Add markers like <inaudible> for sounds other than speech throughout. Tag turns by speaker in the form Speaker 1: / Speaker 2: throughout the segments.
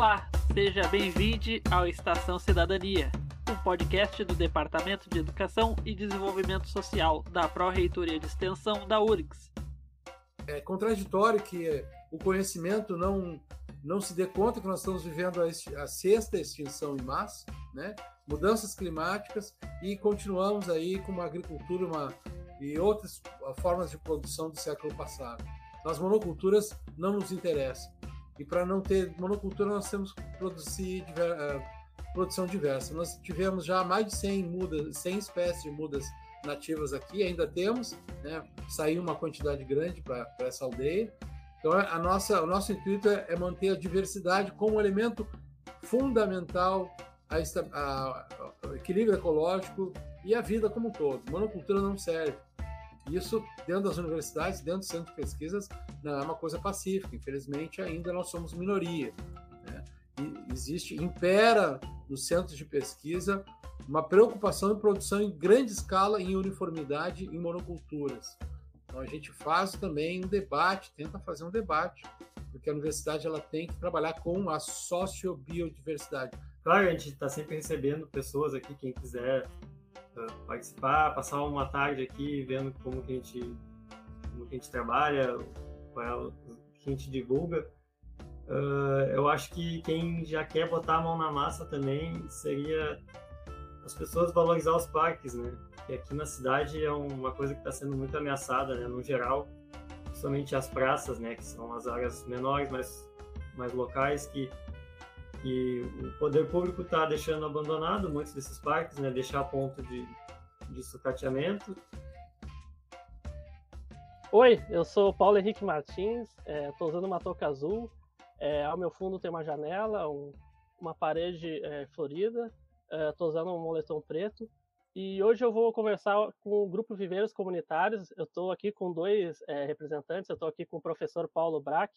Speaker 1: Olá, seja bem-vindo ao Estação Cidadania, um podcast do Departamento de Educação e Desenvolvimento Social da Pró-Reitoria de Extensão da URGS.
Speaker 2: É contraditório que o conhecimento não, não se dê conta que nós estamos vivendo a, a sexta extinção em massa, né? mudanças climáticas e continuamos aí com uma agricultura uma, e outras formas de produção do século passado. As monoculturas não nos interessam. E para não ter monocultura, nós temos que produzir diver, uh, produção diversa. Nós tivemos já mais de 100 mudas, 100 espécies de mudas nativas aqui, ainda temos, né? Saiu uma quantidade grande para essa aldeia. Então, a nossa, o nosso intuito é, é manter a diversidade como elemento fundamental ao equilíbrio ecológico e a vida como um todo. Monocultura não serve. Isso, dentro das universidades, dentro do centro de pesquisas, não é uma coisa pacífica. Infelizmente, ainda nós somos minoria. Né? E existe, impera nos centros de pesquisa uma preocupação em produção em grande escala, em uniformidade, em monoculturas. Então, a gente faz também um debate, tenta fazer um debate, porque a universidade ela tem que trabalhar com a sociobiodiversidade.
Speaker 3: Claro, a gente está sempre recebendo pessoas aqui, quem quiser participar, passar uma tarde aqui vendo como que a gente, como que a gente trabalha, qual que a gente divulga. Uh, eu acho que quem já quer botar a mão na massa também seria as pessoas valorizar os parques, né? Que aqui na cidade é uma coisa que está sendo muito ameaçada, né? No geral, somente as praças, né? Que são as áreas menores, mais, mais locais, que que o poder público está deixando abandonado muitos desses parques, né, deixar a ponto de, de sucateamento.
Speaker 4: Oi, eu sou Paulo Henrique Martins, estou é, usando uma touca azul, é, ao meu fundo tem uma janela, um, uma parede é, florida, estou é, usando um moletom preto, e hoje eu vou conversar com o Grupo Viveiros Comunitários, eu estou aqui com dois é, representantes, eu estou aqui com o professor Paulo Brack,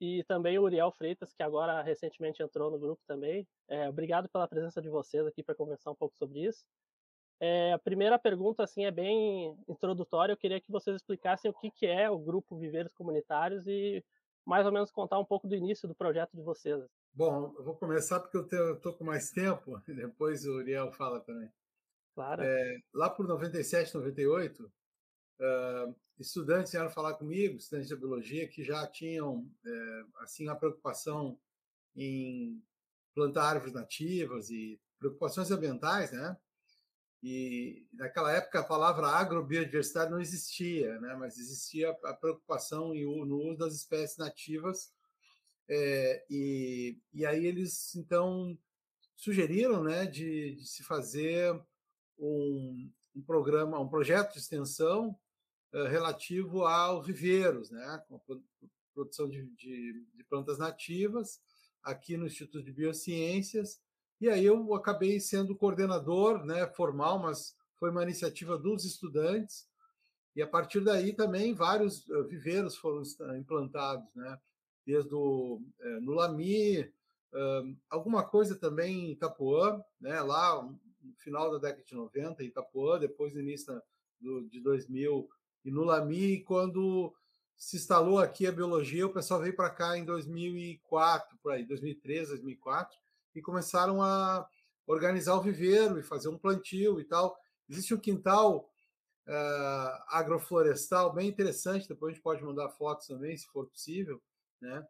Speaker 4: e também o Uriel Freitas, que agora recentemente entrou no grupo também. É, obrigado pela presença de vocês aqui para conversar um pouco sobre isso. É, a primeira pergunta assim é bem introdutória. Eu queria que vocês explicassem o que, que é o grupo Viveiros Comunitários e mais ou menos contar um pouco do início do projeto de vocês.
Speaker 2: Bom, eu vou começar porque eu estou com mais tempo, <laughs> depois o Uriel fala também.
Speaker 4: Claro.
Speaker 2: É, lá por 97, 98, uh, estudantes vieram falar comigo, estudantes de biologia, que já tinham é, assim a preocupação em plantar árvores nativas e preocupações ambientais, né? E naquela época a palavra agrobiodiversidade não existia, né? Mas existia a preocupação no uso das espécies nativas. É, e, e aí eles então sugeriram, né, de, de se fazer um, um programa, um projeto de extensão relativo aos viveiros, né, com a produção de, de, de, plantas nativas aqui no Instituto de Biociências. E aí eu acabei sendo coordenador, né, formal, mas foi uma iniciativa dos estudantes. E a partir daí também vários eh, viveiros foram implantados, né, desde o, é, no Lami, alguma coisa também em Itapuã, né, lá no final da década de 90 em Itapuã, depois no início do, de 2000 e no Lami, quando se instalou aqui a biologia, o pessoal veio para cá em 2004, por aí, 2003, 2004, e começaram a organizar o viveiro e fazer um plantio e tal. Existe um quintal uh, agroflorestal bem interessante, depois a gente pode mandar fotos também, se for possível, né?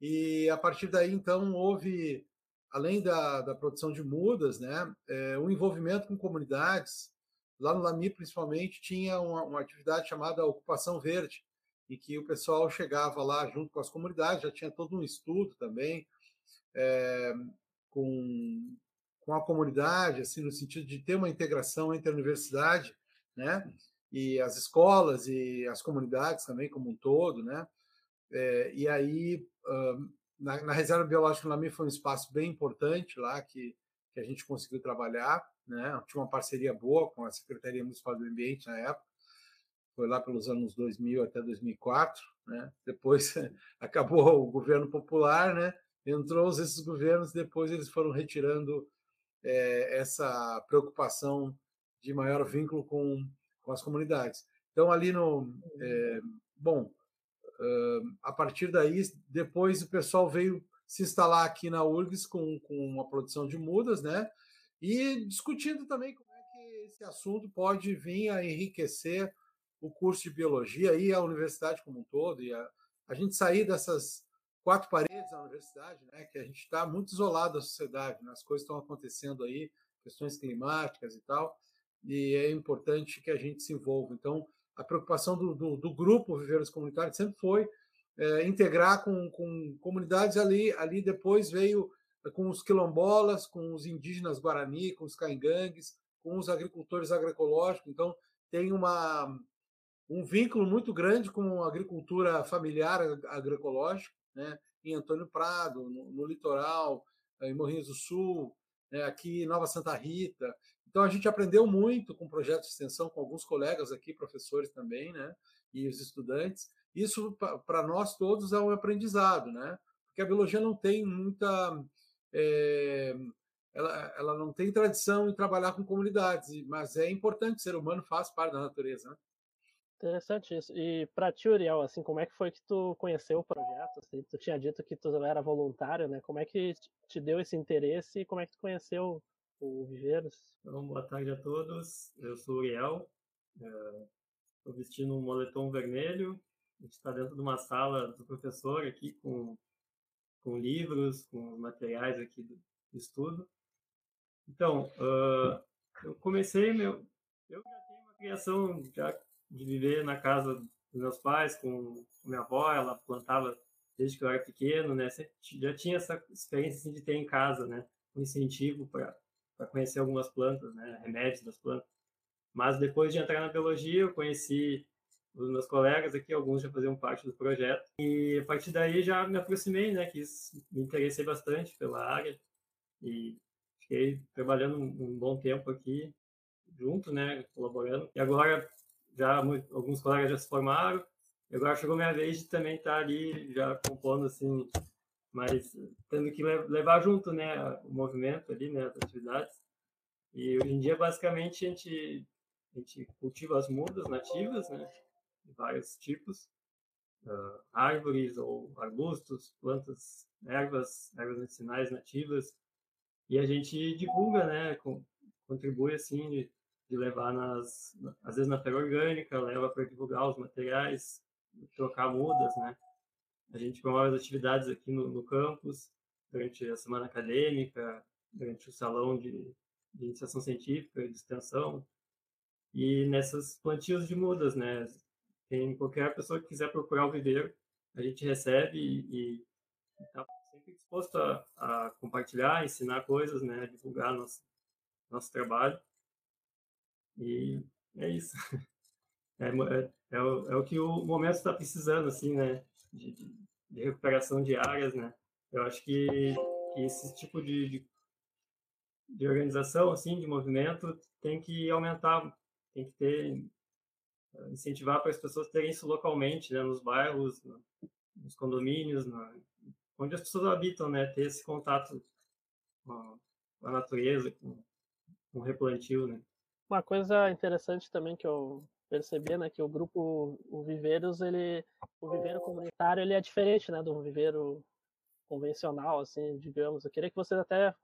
Speaker 2: E a partir daí, então, houve, além da, da produção de mudas, né, é, um envolvimento com comunidades, Lá no Lami, principalmente, tinha uma, uma atividade chamada Ocupação Verde, em que o pessoal chegava lá junto com as comunidades, já tinha todo um estudo também é, com, com a comunidade, assim, no sentido de ter uma integração entre a universidade, né, e as escolas e as comunidades também como um todo, né, é, e aí na, na, reserva biológica Lami foi um espaço bem importante lá que, que a gente conseguiu trabalhar, né? Tinha uma parceria boa com a Secretaria Municipal do Ambiente na época, foi lá pelos anos 2000 até 2004, né? Depois <laughs> acabou o governo popular, né? Entrou esses governos, depois eles foram retirando é, essa preocupação de maior vínculo com, com as comunidades. Então ali no é, bom, a partir daí depois o pessoal veio se instalar aqui na URGS com, com uma produção de mudas, né? E discutindo também como é que esse assunto pode vir a enriquecer o curso de biologia e a universidade como um todo, e a, a gente sair dessas quatro paredes da universidade, né? Que a gente está muito isolado da sociedade, né? as coisas estão acontecendo aí, questões climáticas e tal, e é importante que a gente se envolva. Então, a preocupação do, do, do grupo Viveiros Comunitários sempre foi é, integrar com, com comunidades ali. Ali depois veio é, com os quilombolas, com os indígenas guarani, com os caingangues, com os agricultores agroecológicos. Então, tem uma, um vínculo muito grande com a agricultura familiar agroecológica, né? em Antônio Prado, no, no litoral, em Morrinhos do Sul, né? aqui em Nova Santa Rita. Então, a gente aprendeu muito com projetos de extensão, com alguns colegas aqui, professores também, né? e os estudantes. Isso, para nós todos, é um aprendizado, né? Porque a biologia não tem muita. É, ela, ela não tem tradição em trabalhar com comunidades, mas é importante, o ser humano faz parte da natureza. Né?
Speaker 4: Interessante isso. E para ti, Uriel, assim, como é que foi que tu conheceu o projeto? Assim, tu tinha dito que tu era voluntário, né? Como é que te deu esse interesse e como é que tu conheceu o Viveiros?
Speaker 3: Então, boa tarde a todos. Eu sou o Uriel. Estou é, vestindo um moletom vermelho a gente está dentro de uma sala do professor aqui com, com livros, com materiais aqui do estudo. Então, uh, eu comecei meu... Eu já tenho uma criação já de viver na casa dos meus pais, com, minha avó, ela plantava desde que eu era pequeno, né? já tinha essa experiência assim, de ter em casa, né? Um incentivo para conhecer algumas plantas, né? Remédios das plantas. Mas depois de entrar na biologia, eu conheci os meus colegas aqui, alguns já faziam parte do projeto. E a partir daí já me aproximei, né, quis, me interessei bastante pela área e fiquei trabalhando um, bom tempo aqui junto, né, colaborando. E agora já alguns colegas já se formaram, e agora chegou minha vez de também estar ali já compondo assim, mas tendo que levar junto, né, o movimento ali, né, as atividades. E hoje em dia basicamente a gente a gente cultiva as mudas nativas, né? De vários tipos, uh, árvores ou arbustos, plantas, ervas, ervas medicinais nativas, e a gente divulga, né, com, contribui assim de, de, levar nas, às vezes na feira orgânica, leva para divulgar os materiais, trocar mudas, né. A gente promove as atividades aqui no, no campus, durante a semana acadêmica, durante o salão de, de iniciação científica, de extensão, e nessas plantios de mudas, né? Tem qualquer pessoa que quiser procurar o viveiro, a gente recebe e está sempre disposto a, a, compartilhar, ensinar coisas, né, divulgar nosso, nosso trabalho. E é isso. <laughs> É, é, é, o, é o que o momento está precisando, assim, né, de, de, recuperação de áreas, né. Eu acho que, que esse tipo de, de, de organização, assim, de movimento, tem que aumentar, tem que ter incentivar para as pessoas terem isso localmente, né, nos bairros, nos condomínios, na, onde as pessoas habitam, né, ter esse contato com a, natureza, com, com o replantio, né.
Speaker 4: Uma coisa interessante também que eu percebi, né, que o grupo, o Viveiros, ele, o viveiro comunitário, ele é diferente, né, do viveiro convencional, assim, digamos. Eu queria que você até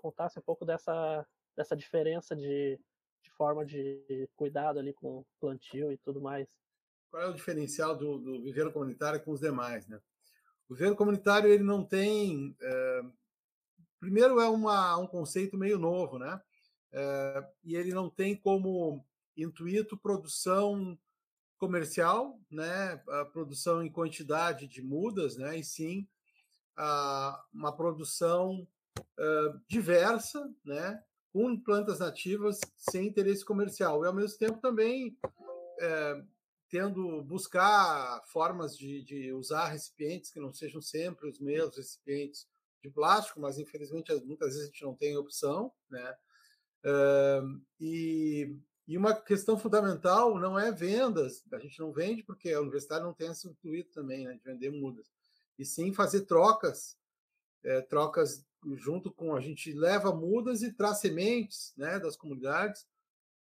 Speaker 4: contasse um pouco dessa, dessa diferença de de forma de cuidado ali com plantio e tudo mais.
Speaker 2: Qual é o diferencial do, do viveiro comunitário com os demais, né? O viveiro comunitário ele não tem, é, primeiro é uma, um conceito meio novo, né? É, e ele não tem como intuito produção comercial, né? A produção em quantidade de mudas, né? E sim a, uma produção uh, diversa, né? Com plantas nativas sem interesse comercial e ao mesmo tempo também é, tendo buscar formas de, de, usar recipientes que não sejam sempre os mesmos recipientes de plástico, mas infelizmente muitas vezes a gente não tem opção, né? É, e, e, uma questão fundamental não é vendas, a gente não vende porque a universidade não tem esse intuito também né, de vender mudas, e sim fazer trocas, é, trocas junto com a gente leva mudas e traz sementes né, das comunidades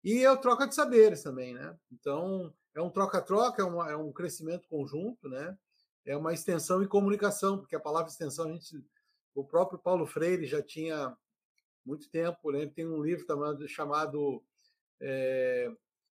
Speaker 2: e é o troca de saberes também, né? Então é um troca-troca, é, é, um crescimento conjunto, né? É uma extensão e comunicação, porque a palavra extensão a gente O próprio Paulo Freire já tinha muito tempo, né? tem um livro chamado, chamado é,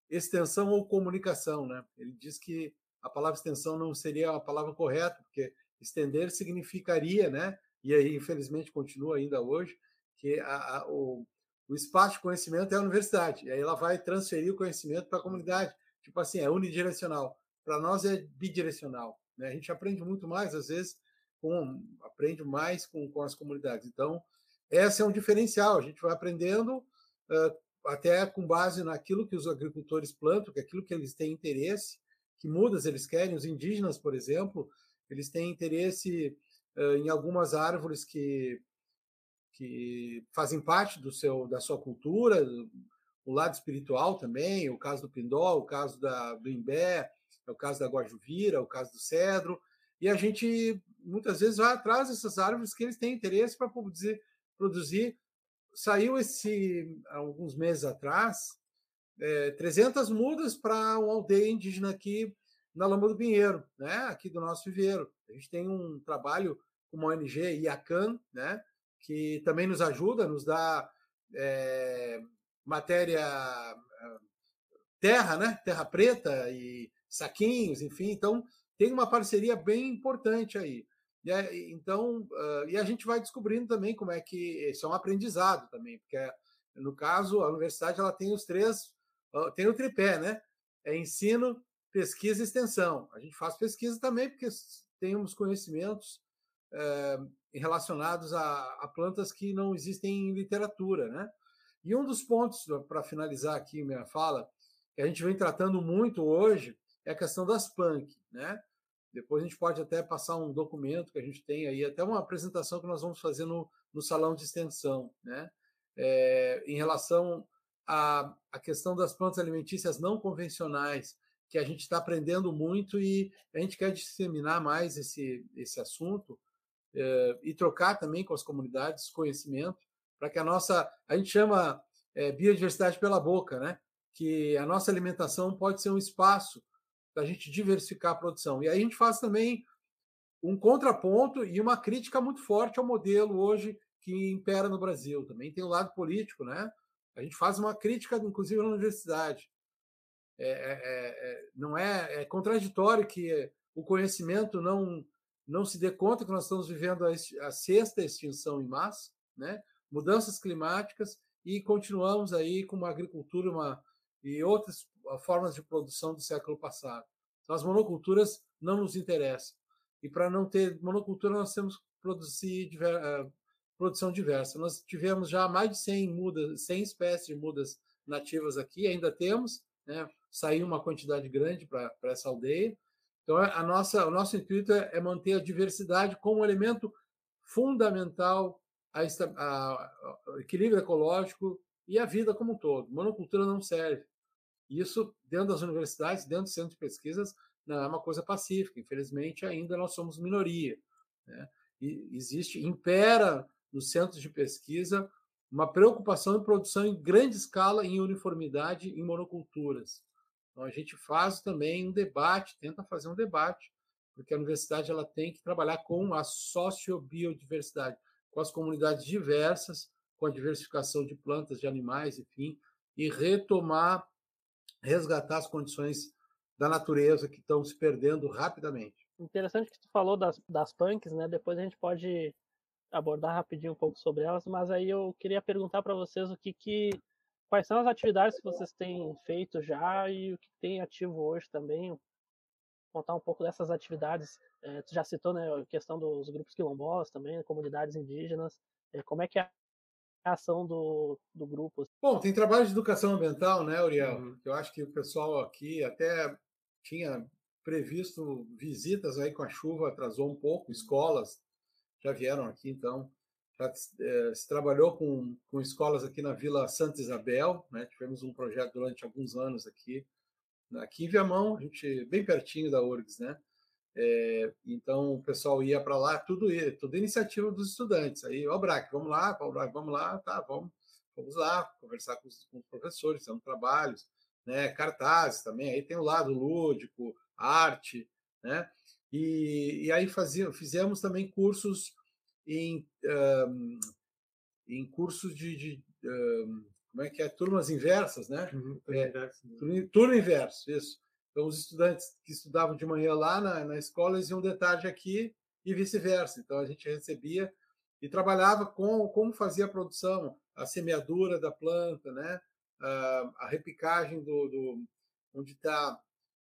Speaker 2: Extensão ou Comunicação. Né? Ele diz que a palavra extensão não seria a palavra correta, porque estender significaria, né? E aí infelizmente continua ainda hoje, que a, a, o, o espaço de conhecimento é a universidade, e aí ela vai transferir o conhecimento para a comunidade. Tipo assim, é unidirecional. Para nós é bidirecional. Né? A gente aprende muito mais, às vezes, com, aprende mais com, com as comunidades. Então, esse é um diferencial. A gente vai aprendendo uh, até com base naquilo que os agricultores plantam, que é aquilo que eles têm interesse, que mudas eles querem. Os indígenas, por exemplo, eles têm interesse em algumas árvores que que fazem parte do seu da sua cultura, o lado espiritual também, o caso do pindó, o caso da, do imbé, é o caso da guajuvira, o caso do cedro, e a gente muitas vezes vai atrás dessas árvores que eles têm interesse para produzir, produzir. Saiu esse alguns meses atrás é, 300 mudas para uma aldeia indígena aqui na Lama do Pinheiro, né? Aqui do nosso viveiro. A gente tem um trabalho com uma ONG IACAN, né? que também nos ajuda, nos dá é, matéria eh, terra, né? Terra preta e saquinhos, enfim. Então tem uma parceria bem importante aí. E, então, uh, e a gente vai descobrindo também como é que isso é um aprendizado também, porque no caso a universidade ela tem os três, uh, tem o tripé, né? É ensino, pesquisa e extensão. A gente faz pesquisa também porque temos conhecimentos uh, relacionados a, a, plantas que não existem em literatura, né? E um dos pontos, para finalizar aqui minha fala, que a gente vem tratando muito hoje, é a questão das punk, né? Depois a gente pode até passar um documento que a gente tem aí, até uma apresentação que nós vamos fazer no, no salão de extensão, né? É, em relação à, à questão das plantas alimentícias não convencionais, que a gente está aprendendo muito e a gente quer disseminar mais esse, esse assunto, é, e trocar também com as comunidades conhecimento para que a nossa a gente chama é, biodiversidade pela boca, né? Que a nossa alimentação pode ser um espaço para a gente diversificar a produção. E aí a gente faz também um contraponto e uma crítica muito forte ao modelo hoje que impera no Brasil. Também tem o um lado político, né? A gente faz uma crítica, inclusive, na universidade. É, é, é, não é, é contraditório que o conhecimento não não se dê conta que nós estamos vivendo a, a sexta extinção em massa, né? mudanças climáticas, e continuamos aí com uma agricultura uma, e outras formas de produção do século passado. Então, as monoculturas não nos interessam. E para não ter monocultura, nós temos que produzir diver, uh, produção diversa. Nós tivemos já mais de 100 mudas, 100 espécies de mudas nativas aqui, ainda temos, né? Saiu uma quantidade grande para essa aldeia, então, a nossa, o nosso intuito é, é manter a diversidade como elemento fundamental ao equilíbrio ecológico e a vida como um todo. Monocultura não serve. Isso, dentro das universidades, dentro do centro de pesquisas, não é uma coisa pacífica. Infelizmente, ainda nós somos minoria. Né? E existe, impera nos centros de pesquisa uma preocupação em produção em grande escala, em uniformidade, em monoculturas. Então a gente faz também um debate, tenta fazer um debate, porque a universidade ela tem que trabalhar com a sociobiodiversidade, com as comunidades diversas, com a diversificação de plantas, de animais, enfim, e retomar, resgatar as condições da natureza que estão se perdendo rapidamente.
Speaker 4: Interessante que tu falou das, das punks, né? Depois a gente pode abordar rapidinho um pouco sobre elas, mas aí eu queria perguntar para vocês o que, que Quais são as atividades que vocês têm feito já e o que tem ativo hoje também? Contar um pouco dessas atividades. É, tu já citou né, a questão dos grupos quilombolas também, comunidades indígenas. É, como é que é a ação do, do grupo?
Speaker 2: Bom, tem trabalho de educação ambiental, né, Uriel? Uhum. Eu acho que o pessoal aqui até tinha previsto visitas aí com a chuva, atrasou um pouco, escolas já vieram aqui, então se trabalhou com, com escolas aqui na Vila Santa Isabel, né? tivemos um projeto durante alguns anos aqui, aqui em Viamão, a gente bem pertinho da URGS, né? É, então o pessoal ia para lá, tudo tudo iniciativa dos estudantes. Aí, ó, Braque, vamos lá, vamos lá, tá, vamos, vamos lá conversar com os, com os professores, fazendo trabalhos, né? Cartazes também. Aí tem o lado lúdico, arte, né? E, e aí fazia, fizemos também cursos em um, em cursos de, de um, como é que é turmas inversas, né?
Speaker 3: Uhum,
Speaker 2: é,
Speaker 3: inverso.
Speaker 2: turno, turno inverso, isso. Então os estudantes que estudavam de manhã lá na, na escola eles iam de tarde aqui e vice-versa. Então a gente recebia e trabalhava com como fazia a produção, a semeadura da planta, né? a, a repicagem do, do onde está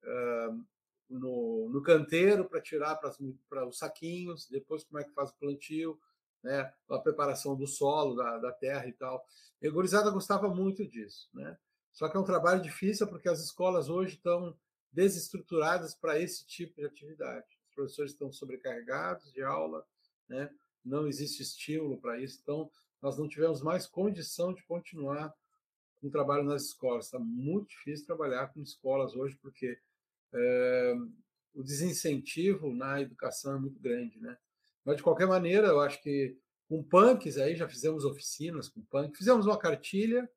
Speaker 2: uh, no, no canteiro para tirar para os saquinhos, depois como é que faz o plantio, né? a preparação do solo, da, da terra e tal. E a gurizada gostava muito disso. Né? Só que é um trabalho difícil porque as escolas hoje estão desestruturadas para esse tipo de atividade. Os professores estão sobrecarregados de aula, né? não existe estímulo para isso, então nós não tivemos mais condição de continuar com o trabalho nas escolas. Está muito difícil trabalhar com escolas hoje, porque é, o desincentivo na educação é muito grande. Né? Mas, de qualquer maneira, eu acho que com punks aí já fizemos oficinas com punk, fizemos uma cartilha,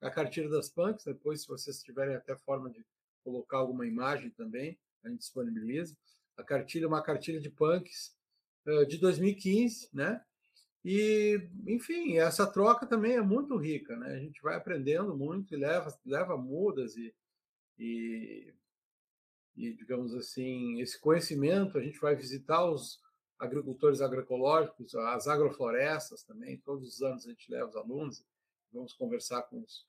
Speaker 2: a cartilha das punks, depois, se vocês tiverem até forma de colocar alguma imagem também, a gente disponibiliza. A cartilha, uma cartilha de punks uh, de 2015, né? E, enfim, essa troca também é muito rica, né? A gente vai aprendendo muito e leva, leva mudas e, e, e, digamos assim, esse conhecimento, a gente vai visitar os agricultores agroecológicos, as agroflorestas também, todos os anos a gente leva os alunos, vamos conversar com os,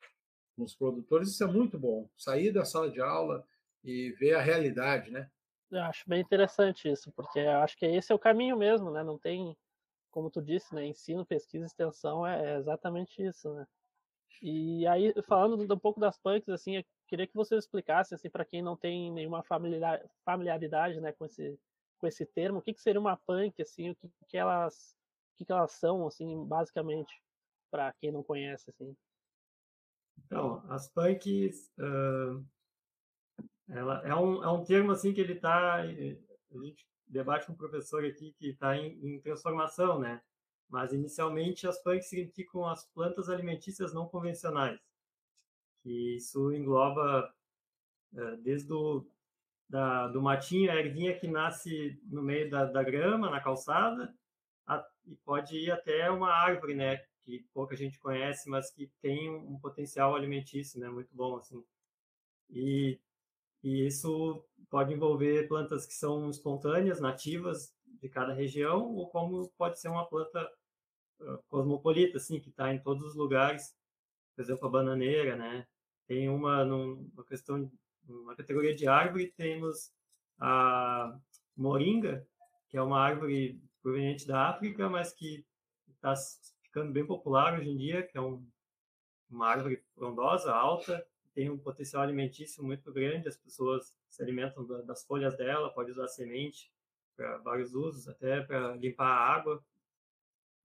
Speaker 2: com os produtores, isso é muito bom, sair da sala de aula e ver a realidade, né?
Speaker 4: Eu acho bem interessante isso, porque acho que esse é o caminho mesmo, né? Não tem como tu disse, né, ensino, pesquisa extensão é, é exatamente isso, né? E aí, falando um pouco das punks, assim, queria que você explicasse, assim, para quem não tem nenhuma familiaridade, né, com esse, com esse termo, o que, que seria uma punk, assim, o que, que elas, o que, que elas são, assim, basicamente, para quem não conhece, assim.
Speaker 3: Então, as punks, uh, ela é um, é um termo, assim, que ele está, a gente debate com um professor aqui que está em, em, transformação, né? Mas inicialmente as punks significam as plantas alimentícias não convencionais, que isso engloba é, desde o da, do matinho, a ervinha que nasce no meio da, da grama, na calçada, a, e pode ir até uma árvore, né? Que pouca gente conhece, mas que tem um, potencial alimentício, né? Muito bom, assim. E e isso pode envolver plantas que são espontâneas, nativas de cada região, ou como pode ser uma planta cosmopolita, assim, que está em todos os lugares. Por exemplo, a bananeira, né? Tem uma, numa questão, uma categoria de árvore, temos a moringa, que é uma árvore proveniente da África, mas que está ficando bem popular hoje em dia, que é um, uma árvore frondosa, alta, tem um potencial alimentício muito grande, as pessoas se alimentam das folhas dela, pode usar semente para vários usos, até para limpar a água.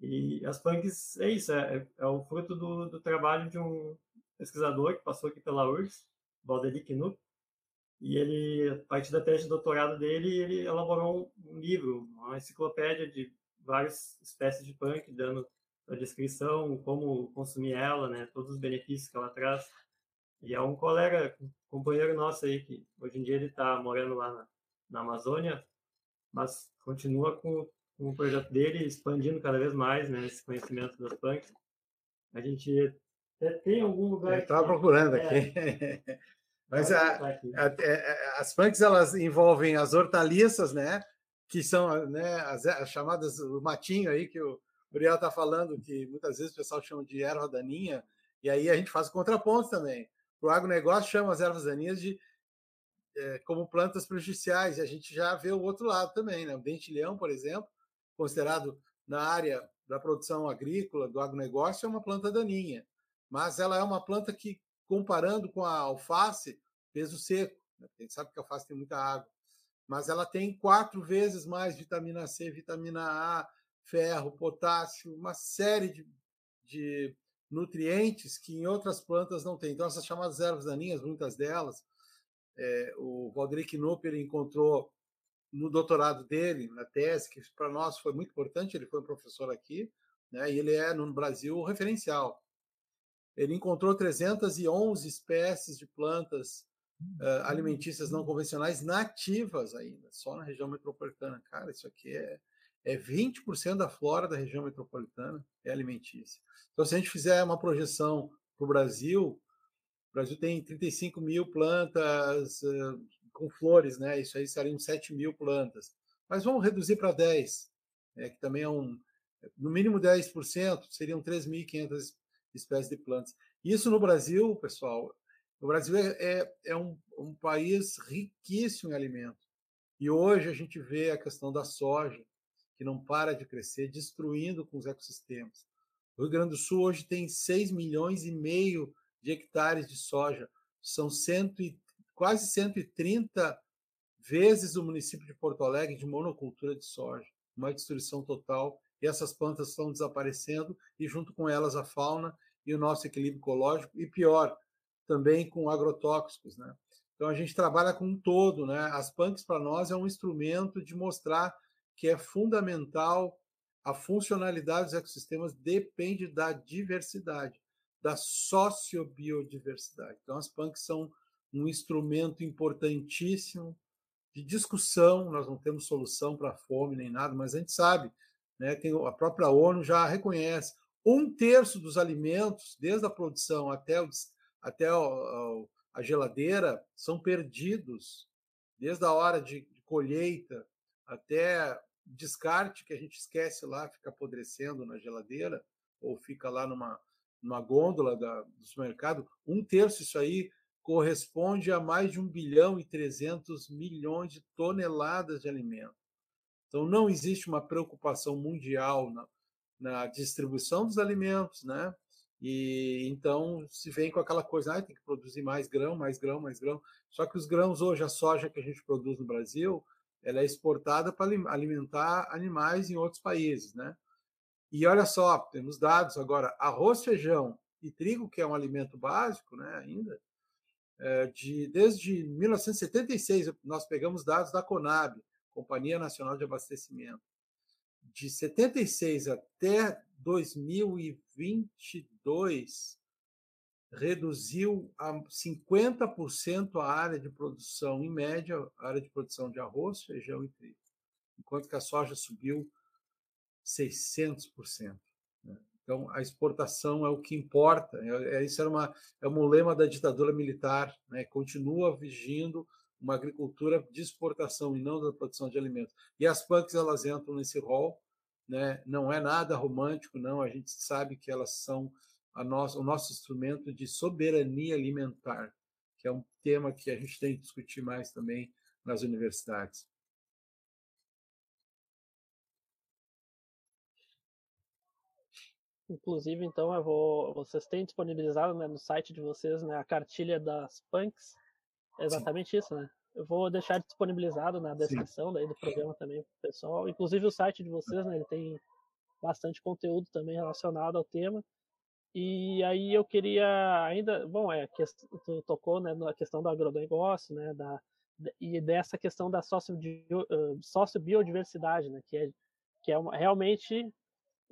Speaker 3: E as punks, é isso, é, é o fruto do, do, trabalho de um pesquisador que passou aqui pela URSS, Valderi Knupp, e ele, a partir da tese de doutorado dele, ele elaborou um livro, uma enciclopédia de várias espécies de punk, dando a descrição, como consumir ela, né, todos os benefícios que ela traz. E é um colega, companheiro nosso aí, que hoje em dia ele está morando lá na, na, Amazônia, mas continua com, com, o projeto dele, expandindo cada vez mais né, esse conhecimento das punks. A gente tem algum lugar.
Speaker 2: Estava procurando é, aqui. <laughs> Mas a, a, as punks elas envolvem as hortaliças, né? Que são né, as, as chamadas o matinho aí que o Uriel está falando, que muitas vezes o pessoal chama de erva daninha, e aí a gente faz o contraponto também o agronegócio chama as ervas daninhas de é, como plantas prejudiciais, e a gente já vê o outro lado também, né? O dente-leão, por exemplo, considerado na área da produção agrícola, do agronegócio, é uma planta daninha, mas ela é uma planta que, comparando com a alface, peso seco, né? a gente sabe que a alface tem muita água, mas ela tem quatro vezes mais vitamina C, vitamina A, ferro, potássio, uma série de, de nutrientes que em outras plantas não tem. Então, essas chamadas ervas daninhas, muitas delas, é, o Valderic Knopper encontrou no doutorado dele, na tese, que para nós foi muito importante, ele foi um professor aqui, né, e ele é, no Brasil, referencial. Ele encontrou 311 espécies de plantas uh, alimentícias não convencionais nativas ainda, só na região metropolitana. Cara, isso aqui é, é 20% da flora da região metropolitana é alimentícia. Então, se a gente fizer uma projeção para o Brasil, o Brasil tem 35 mil plantas uh, com flores, né? Isso aí seriam 7 mil plantas. Mas vamos reduzir para 10, é, que também é um, no mínimo 10%, seriam 3.500 espécies de plantas. Isso no Brasil, pessoal, o Brasil é, é, é um, um país riquíssimo em alimento. E hoje a gente vê a questão da soja, que não para de crescer, destruindo com os ecossistemas. O Rio Grande do Sul hoje tem 6 milhões e meio de hectares de soja. São cento e, quase 130 vezes o município de Porto Alegre de monocultura de soja. Uma destruição total. E essas plantas estão desaparecendo, e junto com elas a fauna e o nosso equilíbrio ecológico. E pior, também com agrotóxicos. Né? Então a gente trabalha com um todo. Né? As punks, para nós, é um instrumento de mostrar que é fundamental a funcionalidade dos ecossistemas depende da diversidade, da sociobiodiversidade. Então, as punks são um instrumento importantíssimo de discussão. Nós não temos solução para a fome nem nada, mas a gente sabe, né, tem, a própria ONU já reconhece um terço dos alimentos, desde a produção até, até o, a geladeira, são perdidos, desde a hora de, colheita até descarte que a gente esquece lá, fica apodrecendo na geladeira ou fica lá numa, numa gôndola da, do supermercado, um terço isso aí corresponde a mais de 1 bilhão e 300 milhões de toneladas de alimento. Então, não existe uma preocupação mundial na, na distribuição dos alimentos, né? E então se vem com aquela coisa, ah, tem que produzir mais grão, mais grão, mais grão. Só que os grãos hoje, a soja que a gente produz no Brasil, ela é exportada para alimentar animais em outros países, né? E olha só, temos dados agora, arroz, feijão e trigo, que é um alimento básico, né, ainda, é, de, desde 1976, nós pegamos dados da Conab, Companhia Nacional de Abastecimento, de 76 até 2022, reduziu a 50% a área de produção, em média, a área de produção de arroz, feijão e trigo, enquanto que a soja subiu 600%. Né? Então, a exportação é o que importa. É, é, isso era uma, é um lema da ditadura militar, né? continua vigindo uma agricultura de exportação e não da produção de alimentos. E as PANCs elas entram nesse rol, né? não é nada romântico, não, a gente sabe que elas são o nosso instrumento de soberania alimentar, que é um tema que a gente tem que discutir mais também nas universidades.
Speaker 4: Inclusive, então, eu vou, vocês têm disponibilizado né, no site de vocês né, a cartilha das punks. É exatamente Sim. isso, né? Eu vou deixar disponibilizado na descrição daí do programa também para o pessoal. Inclusive o site de vocês, né, ele tem bastante conteúdo também relacionado ao tema. E aí eu queria ainda, bom, é, que tu tocou né, na questão do agronegócio, né, da, e dessa questão da sociobiodiversidade, né, que é, que é uma, realmente,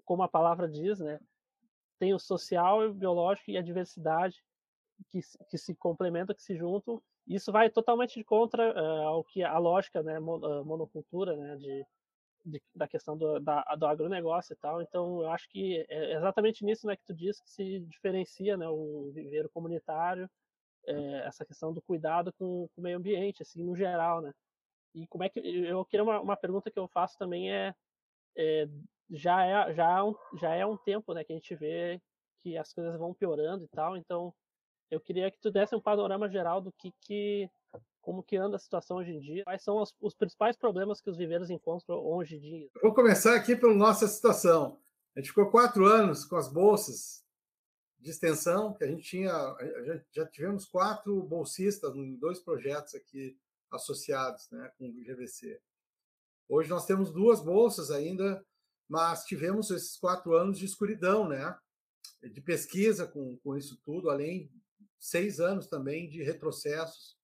Speaker 4: como a palavra diz, né, tem o social, o biológico e a diversidade que, que se complementam, que se juntam. Isso vai totalmente de contra uh, ao que a lógica, né, monocultura, né, de de, da questão do, da, do agronegócio e tal. Então, eu acho que é exatamente nisso né, que tu diz que se diferencia né, o viveiro comunitário, é, essa questão do cuidado com, com, o meio ambiente, assim, no geral, né? E como é que eu queria uma, uma pergunta que eu faço também é, é já é já é já é um tempo, né, que a gente vê que as coisas vão piorando e tal. Então, eu queria que tu desse um panorama geral do que que como que anda a situação hoje em dia, quais são os, os principais problemas que os viveiros encontram hoje em dia.
Speaker 2: Vou começar aqui pela nossa situação. A gente ficou quatro anos com as bolsas de extensão, que a gente tinha, já, já tivemos quatro bolsistas em dois projetos aqui associados né, com o GVC. Hoje nós temos duas bolsas ainda, mas tivemos esses quatro anos de escuridão, né? De pesquisa com, com isso tudo, além seis anos também de retrocessos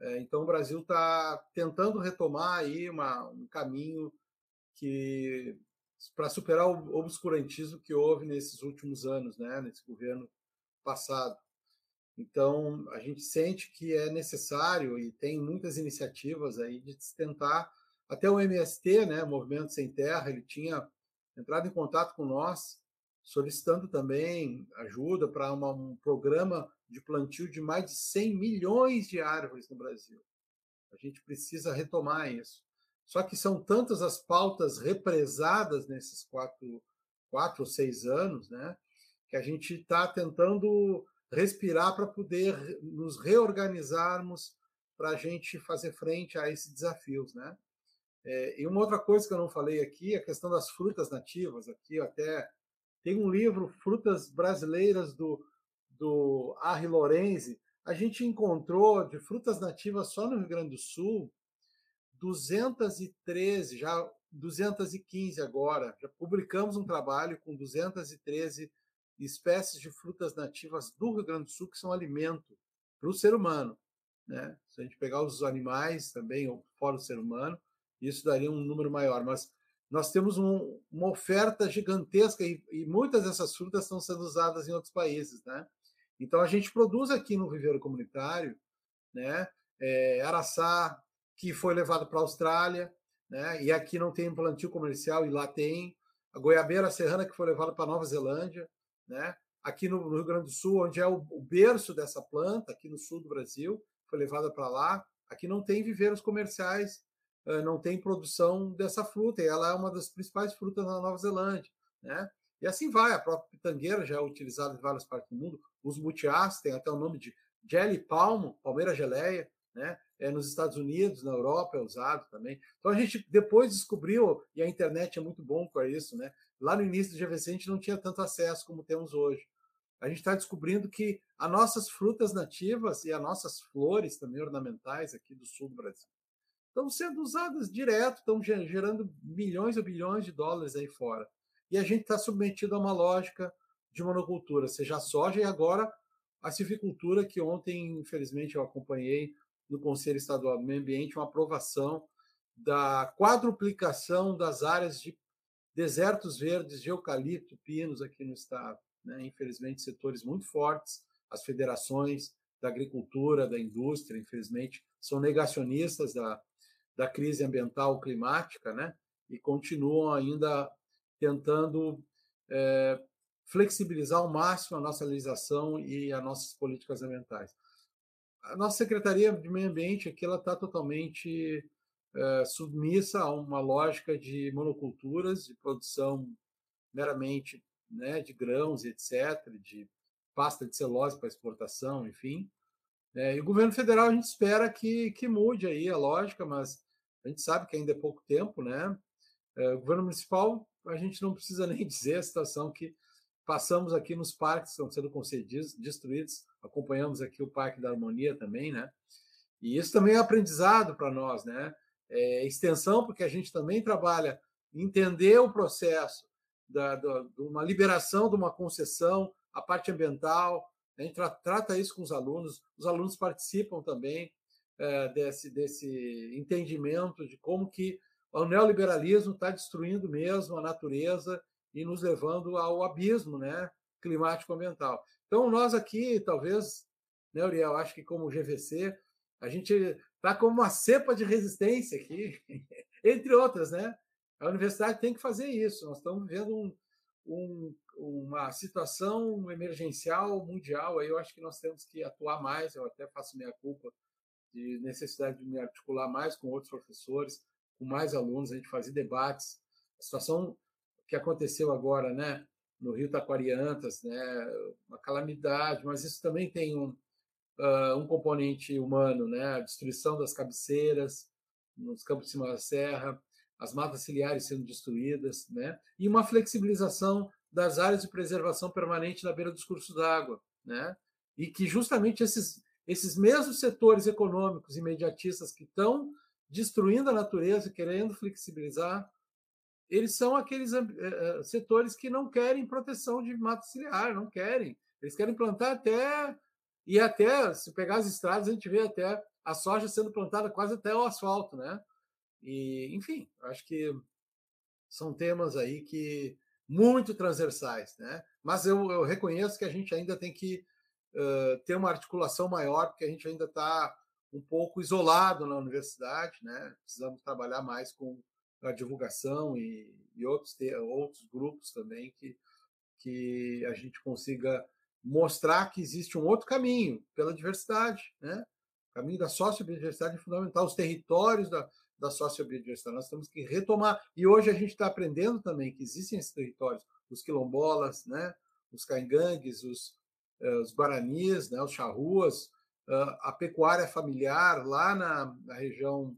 Speaker 2: é, então, o Brasil está tentando retomar aí uma, um caminho que para superar o obscurantismo que houve nesses últimos anos, né, nesse governo passado. Então, a gente sente que é necessário e tem muitas iniciativas aí de tentar Até o MST, né, Movimento Sem Terra, ele tinha entrado em contato com nós, solicitando também ajuda para um programa de plantio de mais de 100 milhões de árvores no Brasil. A gente precisa retomar isso. Só que são tantas as pautas represadas nesses quatro, quatro ou seis anos, né, que a gente está tentando respirar para poder nos reorganizarmos para a gente fazer frente a esses desafios, né? É, e uma outra coisa que eu não falei aqui, a questão das frutas nativas. Aqui até tem um livro, Frutas Brasileiras, do, do Arri Lorenzi. A gente encontrou de frutas nativas só no Rio Grande do Sul 213, já 215 agora. Já publicamos um trabalho com 213 espécies de frutas nativas do Rio Grande do Sul que são alimento para o ser humano. Né? Se a gente pegar os animais também, ou fora o ser humano, isso daria um número maior. Mas nós temos um, uma oferta gigantesca e, e, muitas dessas frutas estão sendo usadas em outros países. Né? Então a gente produz aqui no viveiro comunitário né? É, araçá, que foi levado para a Austrália, né? e aqui não tem plantio comercial e lá tem. A goiabeira serrana, que foi levada para Nova Zelândia, né? aqui no, Rio Grande do Sul, onde é o, o berço dessa planta, aqui no sul do Brasil, foi levada para lá. Aqui não tem viveiros comerciais, não tem produção dessa fruta, e ela é uma das principais frutas na Nova Zelândia. Né? E assim vai, a própria pitangueira já é utilizada em várias partes do mundo, os mutiás tem até o nome de jelly palmo, palmeira geleia, né? É, nos Estados Unidos, na Europa é usado também. Então a gente depois descobriu, e a internet é muito bom com isso, né? Lá no início do GVC a gente não tinha tanto acesso como temos hoje. A gente está descobrindo que as nossas frutas nativas e as nossas flores também ornamentais aqui do sul do Brasil estão sendo usadas direto, estão gerando milhões ou bilhões de dólares aí fora. E a gente está submetido a uma lógica de monocultura, seja a soja e agora a civicultura, que ontem, infelizmente, eu acompanhei no Conselho Estadual do Meio Ambiente uma aprovação da quadruplicação das áreas de desertos verdes de eucalipto, pinos aqui no estado. Né? Infelizmente, setores muito fortes, as federações da agricultura, da indústria, infelizmente, são negacionistas da, da crise ambiental climática, né? E continuam ainda tentando é, flexibilizar ao máximo a nossa legislação e as nossas políticas ambientais. A nossa Secretaria de Meio Ambiente aqui está totalmente é, submissa a uma lógica de monoculturas, de produção meramente né, de grãos, etc., de pasta de celulose para exportação, enfim. É, e o governo federal a gente espera que, que mude aí a lógica, mas a gente sabe que ainda é pouco tempo, né? É, o governo municipal, a gente não precisa <laughs> nem dizer a situação que passamos aqui nos parques que estão sendo concedidos, destruídos, acompanhamos aqui o Parque da Harmonia também, né? E isso também é aprendizado para nós, né? É extensão, porque a gente também trabalha entender o processo da, da, de uma liberação de uma concessão, a parte ambiental, a gente tra trata isso com os alunos, os alunos participam também é, desse, desse entendimento de como que o neoliberalismo está destruindo mesmo a natureza e nos levando ao abismo né, climático-ambiental. Então, nós aqui, talvez, né, Uriel, acho que como GVC, a gente está como uma cepa de resistência aqui, <laughs> entre outras, né? A universidade tem que fazer isso. Nós estamos vivendo um, um, uma situação emergencial mundial. Aí eu acho que nós temos que atuar mais. Eu até faço minha culpa de necessidade de me articular mais com outros professores, com mais alunos, a gente fazer debates. A situação que aconteceu agora, né, no Rio Taquariantas, né, uma calamidade, mas isso também tem um, uh, um componente humano, né, a destruição das cabeceiras nos campos de cima da serra, as matas ciliares sendo destruídas, né, e uma flexibilização das áreas de preservação permanente na beira dos cursos d'água, né, e que justamente esses esses mesmos setores econômicos imediatistas que estão destruindo a natureza, querendo flexibilizar, eles são aqueles uh, setores que não querem proteção de mata ciliar, não querem. Eles querem plantar até e até se pegar as estradas a gente vê até a soja sendo plantada quase até o asfalto, né? E enfim, acho que são temas aí que muito transversais, né? Mas eu, eu reconheço que a gente ainda tem que uh, ter uma articulação maior, porque a gente ainda está um pouco isolado na universidade, né? Precisamos trabalhar mais com a divulgação e, e outros outros grupos também que que a gente consiga mostrar que existe um outro caminho pela diversidade, né? O caminho da sociobiodiversidade é fundamental, os territórios da, da sociobiodiversidade. Nós temos que retomar. E hoje a gente está aprendendo também que existem esses territórios, os quilombolas, né? os caingangues, os, uh, os guaranis, né? os charruas, a pecuária familiar lá na, na região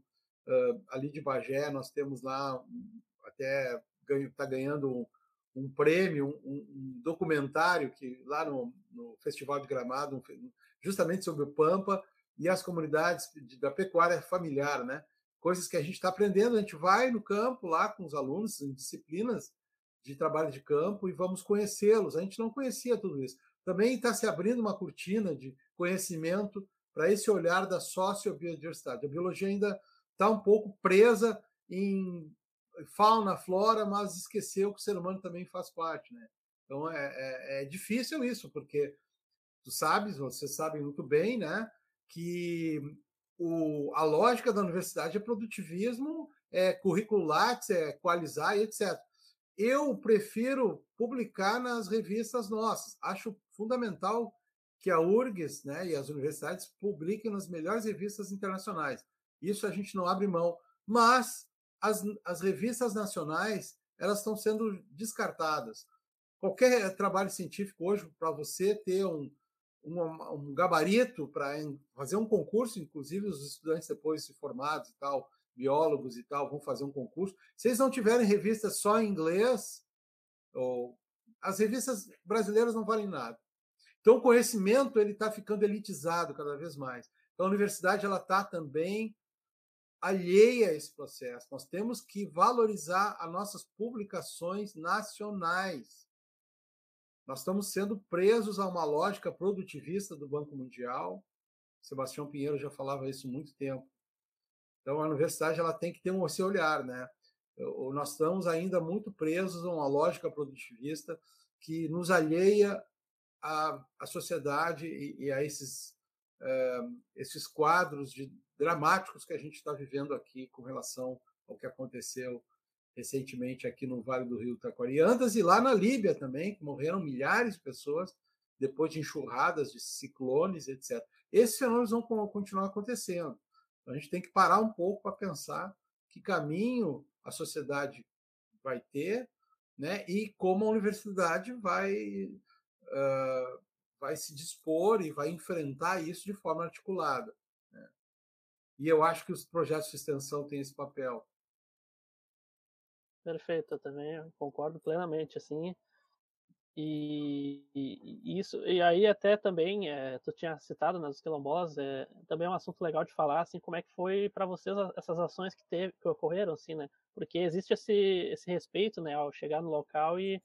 Speaker 2: ali de Bagé, nós temos lá até está ganhando um, um prêmio, um, um, documentário que lá no, no Festival de Gramado, um, justamente sobre o Pampa e as comunidades de, da pecuária familiar, né? Coisas que a gente está aprendendo, a gente vai no campo lá com os alunos em disciplinas de trabalho de campo e vamos conhecê-los. A gente não conhecia tudo isso. Também está se abrindo uma cortina de conhecimento para esse olhar da sociobiodiversidade. A biologia ainda está um pouco presa em fauna, flora, mas esqueceu que o ser humano também faz parte, né? Então é, é, é difícil isso, porque tu sabes, vocês sabem muito bem, né, que o, a lógica da universidade é produtivismo, é curricular, é equalizar e etc. Eu prefiro publicar nas revistas nossas. Acho fundamental que a URGS né, e as universidades publiquem nas melhores revistas internacionais. Isso a gente não abre mão. Mas as, as revistas nacionais elas estão sendo descartadas. Qualquer trabalho científico hoje, para você ter um, um, um gabarito para fazer um concurso, inclusive os estudantes depois se formados e tal, biólogos e tal, vão fazer um concurso. Se eles não tiverem revistas só em inglês, ou, as revistas brasileiras não valem nada. Então, o conhecimento ele está ficando elitizado cada vez mais. Então, a universidade ela está também alheia a esse processo. Nós temos que valorizar as nossas publicações nacionais. Nós estamos sendo presos a uma lógica produtivista do Banco Mundial. Sebastião Pinheiro já falava isso há muito tempo. Então, a universidade ela tem que ter um olhar, né? Nós estamos ainda muito presos a uma lógica produtivista que nos alheia à, sociedade e, e a esses, é, esses quadros de dramáticos que a gente está vivendo aqui com relação ao que aconteceu recentemente aqui no Vale do Rio Taquariandas e lá na Líbia também, que morreram milhares de pessoas depois de enxurradas, de ciclones, etc. Esses fenômenos vão continuar acontecendo. Então, a gente tem que parar um pouco para pensar que caminho a sociedade vai ter né, e como a universidade vai, uh, vai se dispor e vai enfrentar isso de forma articulada. E eu acho que os projetos de extensão têm esse papel.
Speaker 4: Perfeito, eu também concordo plenamente, assim. E, e, isso e aí até também é, tu tinha citado nas quilombolas é, também é um assunto legal de falar assim como é que foi para vocês essas ações que teve que ocorreram assim né porque existe esse esse respeito né ao chegar no local e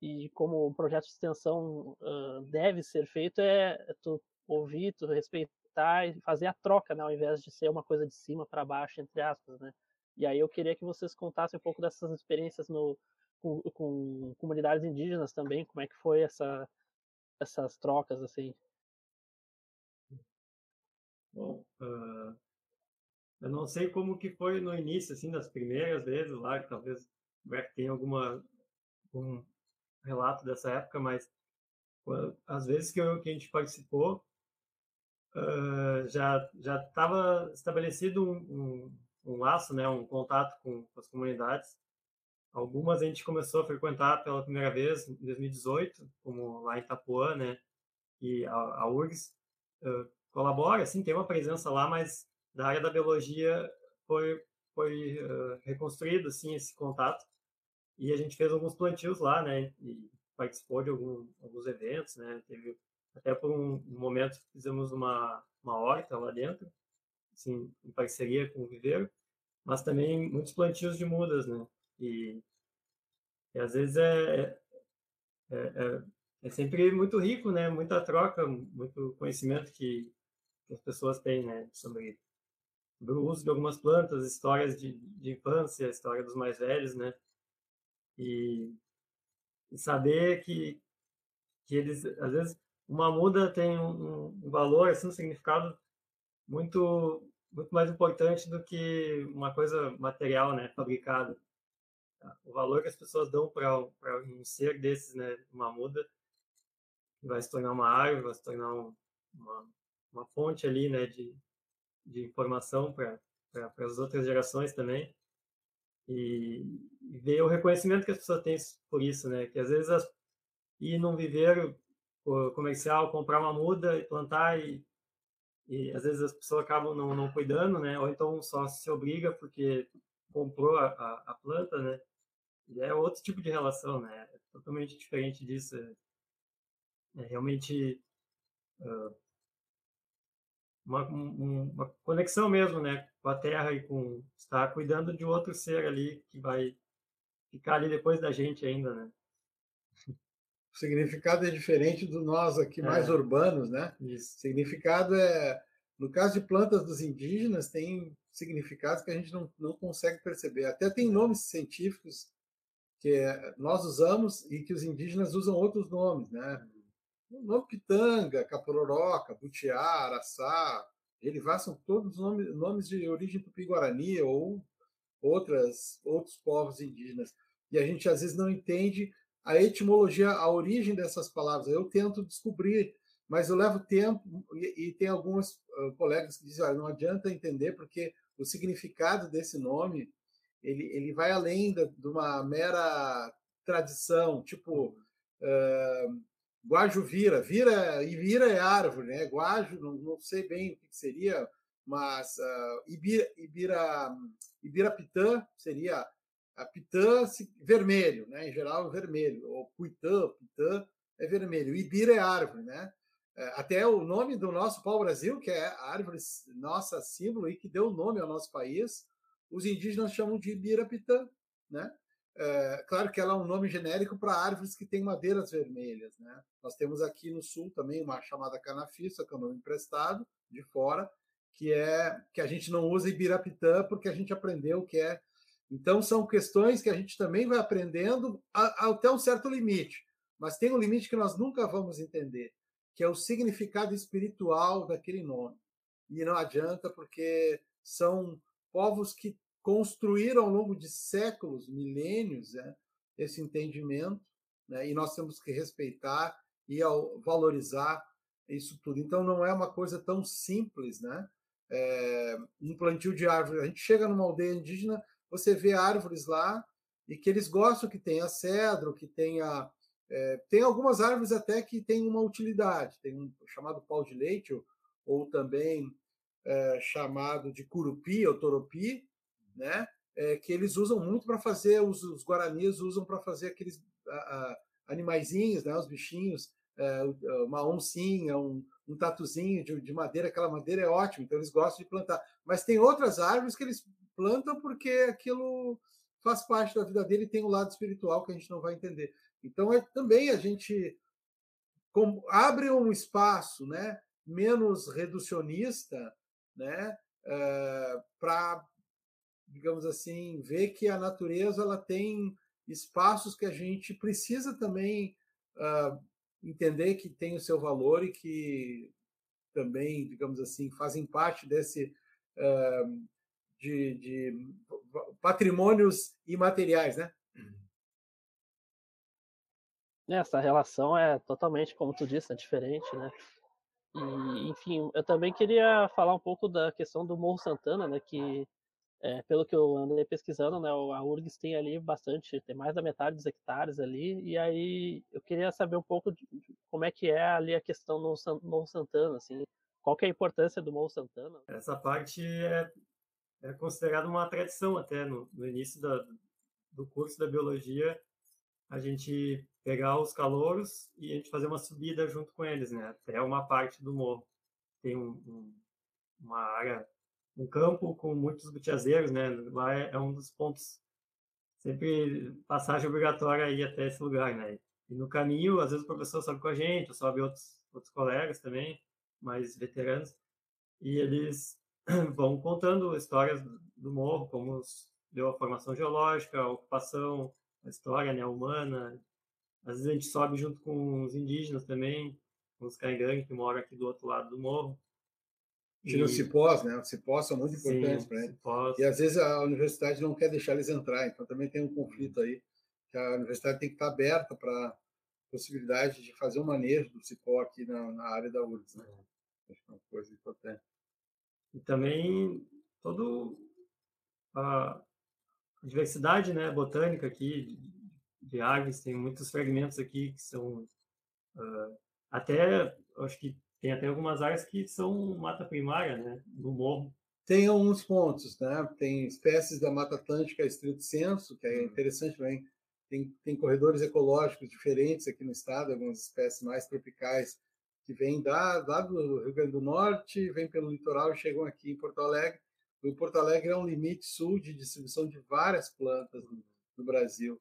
Speaker 4: e como o projeto de extensão uh, deve ser feito é, tu ouvir tu respeitar e fazer a troca, né, ao invés de ser uma coisa de cima para baixo, entre aspas, né? E aí eu queria que vocês contassem um pouco dessas experiências no, com, com comunidades indígenas também, como é que foi essa, essas trocas, assim.
Speaker 3: Bom, uh, eu não sei como que foi no início, assim, das primeiras vezes lá, que talvez Beck tenha alguma, um relato dessa época, mas às vezes que, eu, que a gente participou, uh, já já estava estabelecido um, um, um, laço, né, um contato com, com, as comunidades. Algumas a gente começou a frequentar pela primeira vez em 2018, como lá em Itapuã, né, e a, a URGS uh, colabora, assim, tem uma presença lá, mas da área da biologia foi foi uh, reconstruído assim esse contato e a gente fez alguns plantios lá, né, e participou de algum, alguns eventos, né, teve até por um momento fizemos uma, uma horta lá dentro, assim, em parceria com o viveiro, mas também muitos plantios de mudas, né? E, e às vezes é, é, é, é, sempre muito rico, né? Muita troca, muito conhecimento que, que as pessoas têm, né? Sobre, sobre, o uso de algumas plantas, histórias de, de infância, história dos mais velhos, né? E, saber que, que eles, às vezes, uma muda tem um, um valor, assim, um significado muito muito mais importante do que uma coisa material, né, fabricada. O valor que as pessoas dão para um ser desses, né, uma muda, vai se tornar uma árvore, vai se tornar um, uma, uma fonte ali, né, de, de informação para as outras gerações também. E, ver o reconhecimento que as pessoas têm por isso, né, que às vezes as, ir num viveiro comercial, comprar uma muda e plantar e e às vezes as pessoas acabam não, não cuidando, né? Ou então só se obriga porque comprou a, a, a planta, né? E é outro tipo de relação, né? É totalmente diferente disso. É, é realmente uh, uma, um, uma conexão mesmo, né? Com a terra e com estar cuidando de outro ser ali que vai ficar ali depois da gente ainda, né?
Speaker 2: O significado é diferente do nós aqui mais é. urbanos, né? Isso. O significado é, no caso de plantas dos indígenas, tem significados que a gente não, não consegue perceber. Até tem nomes científicos que é, nós usamos e que os indígenas usam outros nomes, né? O nome pitanga, capororoca, butiá, araçá, vá são todos nomes, nomes de origem tupi-guarani ou outras, outros povos indígenas. E a gente às vezes não entende a etimologia, a origem dessas palavras. Eu tento descobrir, mas eu levo tempo e, e tem alguns uh, colegas que dizem, olha, não adianta entender porque o significado desse nome ele, ele vai além da, de uma mera tradição, tipo uh, Guajuvira, vira e vira é árvore, né? Guaju, não, não sei bem o que seria, mas uh, Ibira, Ibira, Ibirapitã seria a pitã vermelho, né? Em geral, vermelho. Ou cuitã, pitã é vermelho. Ibira é árvore, né? É, até o nome do nosso pau-brasil, que é a árvore nossa símbolo e que deu nome ao nosso país, os indígenas chamam de Ibirapitã, né? É, claro que ela é um nome genérico para árvores que têm madeiras vermelhas, né? Nós temos aqui no sul também uma chamada canafissa, que é um nome emprestado de fora, que é que a gente não usa Ibirapitã porque a gente aprendeu que é então, são questões que a gente também vai aprendendo até um certo limite, mas tem um limite que nós nunca vamos entender, que é o significado espiritual daquele nome. E não adianta, porque são povos que construíram ao longo de séculos, milênios, né, esse entendimento, né, e nós temos que respeitar e valorizar isso tudo. Então, não é uma coisa tão simples, né? É, um plantio de árvore. A gente chega numa aldeia indígena, você vê árvores lá e que eles gostam que tenha cedro, que tenha. É, tem algumas árvores até que têm uma utilidade. Tem um chamado pau de leite, ou, ou também é, chamado de curupi ou toropi, né? É, que eles usam muito para fazer, os, os guaranis usam para fazer aqueles a, a, animaizinhos, né? os bichinhos, é, uma oncinha, um, um tatuzinho de, de madeira, aquela madeira é ótima, então eles gostam de plantar. Mas tem outras árvores que eles plantam porque aquilo faz parte da vida dele e tem um lado espiritual que a gente não vai entender. Então, é, também a gente abre um espaço né, menos reducionista né, é, para, digamos assim, ver que a natureza ela tem espaços que a gente precisa também uh, entender que tem o seu valor e que também, digamos assim, fazem parte desse uh, de, de patrimônios imateriais, né?
Speaker 4: Essa relação é totalmente, como tu disse, é diferente, né? E, enfim, eu também queria falar um pouco da questão do Morro Santana, né? Que, é, pelo que eu andei pesquisando, né? A URGS tem ali bastante, tem mais da metade dos hectares ali. E aí eu queria saber um pouco de, de como é que é ali a questão no Morro Santana, assim. Qual que é a importância do Morro Santana?
Speaker 3: Essa parte é é considerado uma tradição até no, no início da, do curso da biologia a gente pegar os calouros e a gente fazer uma subida junto com eles, né? Até uma parte do morro. Tem um, um, uma área, um campo com muitos butiazeiros, né? Lá é, é, um dos pontos sempre passagem obrigatória aí até esse lugar, né? E no caminho, às vezes o professor sobe com a gente, sobe outros, outros colegas também, mais veteranos, e eles <clears throat> vão contando histórias do morro, como deu a formação geológica, a ocupação, a história né, humana. Às vezes a gente sobe junto com os indígenas também, com os caingangue que moram aqui do outro lado do morro.
Speaker 2: Tira os cipós, né? Os cipós são muito importantes para ele. E às vezes a universidade não quer deixar eles entrar, então também tem um conflito aí, que a universidade tem que estar aberta para possibilidade de fazer um manejo do cipó aqui na, na área da URGS, né? Acho que é uma coisa importante.
Speaker 3: E também todo a diversidade, né, botânica aqui de aves, tem muitos fragmentos aqui que são uh, até acho que tem até algumas áreas que são mata primária, né? No morro.
Speaker 2: Tem alguns pontos, né? Tem espécies da Mata Atlântica estrito senso, que é uhum. interessante também. Tem, tem corredores ecológicos diferentes aqui no estado, algumas espécies mais tropicais que vêm da, lá do Rio Grande do Norte, vêm pelo litoral e chegam aqui em Porto Alegre. O Porto Alegre é um limite sul de distribuição de várias plantas no, no Brasil,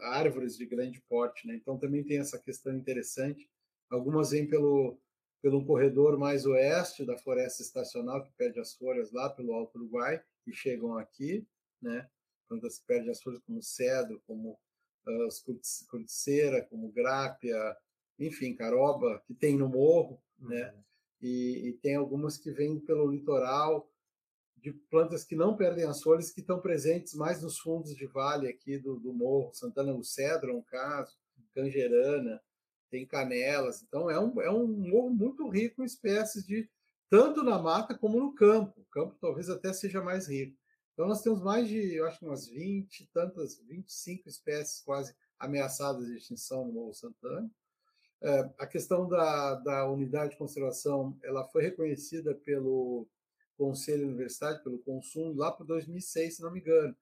Speaker 2: árvores de grande porte, né? Então também tem essa questão interessante. Algumas vêm pelo pelo corredor mais oeste da floresta estacional, que perde as folhas lá pelo Alto Uruguai, e chegam aqui, né? Quando se perde as folhas como cedro, como uh, curticeira, como grápia, enfim, caroba, que tem no morro, né? uhum. né? E, e, tem algumas que vêm pelo litoral, de plantas que não perdem as folhas, que estão presentes mais nos fundos de vale aqui do, do morro. Santana do Cedro é um caso, Cangerana, tem canelas. Então, é um, é um morro muito rico em espécies de tanto na mata como no campo. O campo talvez até seja mais rico. Então, nós temos mais de, eu acho umas 20, tantas, 25 espécies quase ameaçadas de extinção no Morro Santana. É, a questão da, da unidade de conservação, ela foi reconhecida pelo Conselho Universitário, pelo Consumo, lá para 2006, se não me engano.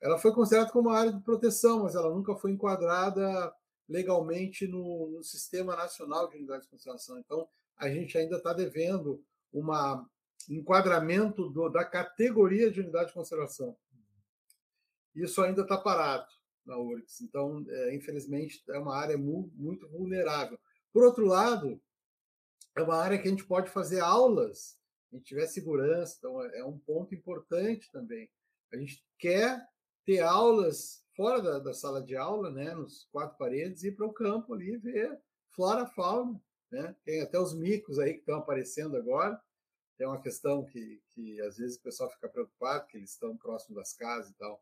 Speaker 2: Ela foi considerada como uma área de proteção, mas ela nunca foi enquadrada legalmente no, no Sistema Nacional de Unidades de Conservação. Então, a gente ainda está devendo um enquadramento do, da categoria de unidade de conservação. Isso ainda está parado na URGS. Então, é, infelizmente, é uma área mu, muito vulnerável. Por outro lado, é uma área que a gente pode fazer aulas, gente tiver segurança, então é, é um ponto importante também. A gente quer ter aulas fora da, da, sala de aula, né, nos quatro paredes, ir para o campo ali ver flora, fauna, né? Tem até os micos aí que estão aparecendo agora. Tem uma questão que, que às vezes o pessoal fica preocupado, que eles estão próximos das casas e tal.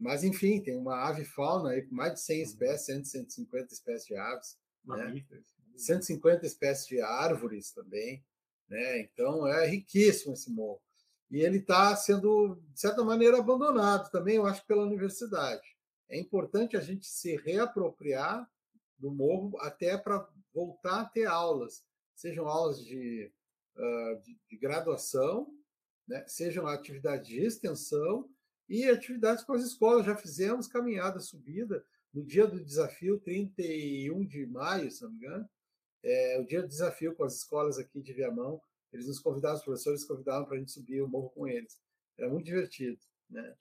Speaker 2: Mas, enfim, tem uma ave fauna aí com mais de 100 uhum. espécies, 100, 150 espécies de aves. Né? 150 espécies de árvores também. Né? Então, é riquíssimo esse morro. E ele está sendo, de certa maneira, abandonado também, eu acho, pela universidade é importante a gente se reapropriar do morro até para voltar a ter aulas, sejam aulas de, uh, de, de, graduação, né? sejam atividades de extensão e atividades com as escolas. Já fizemos caminhada, subida, no dia do desafio, 31 de maio, se não me engano, é, o dia do desafio com as escolas aqui de Viamão, eles nos convidaram, os professores convidavam para a gente subir o morro com eles. Era muito divertido, né?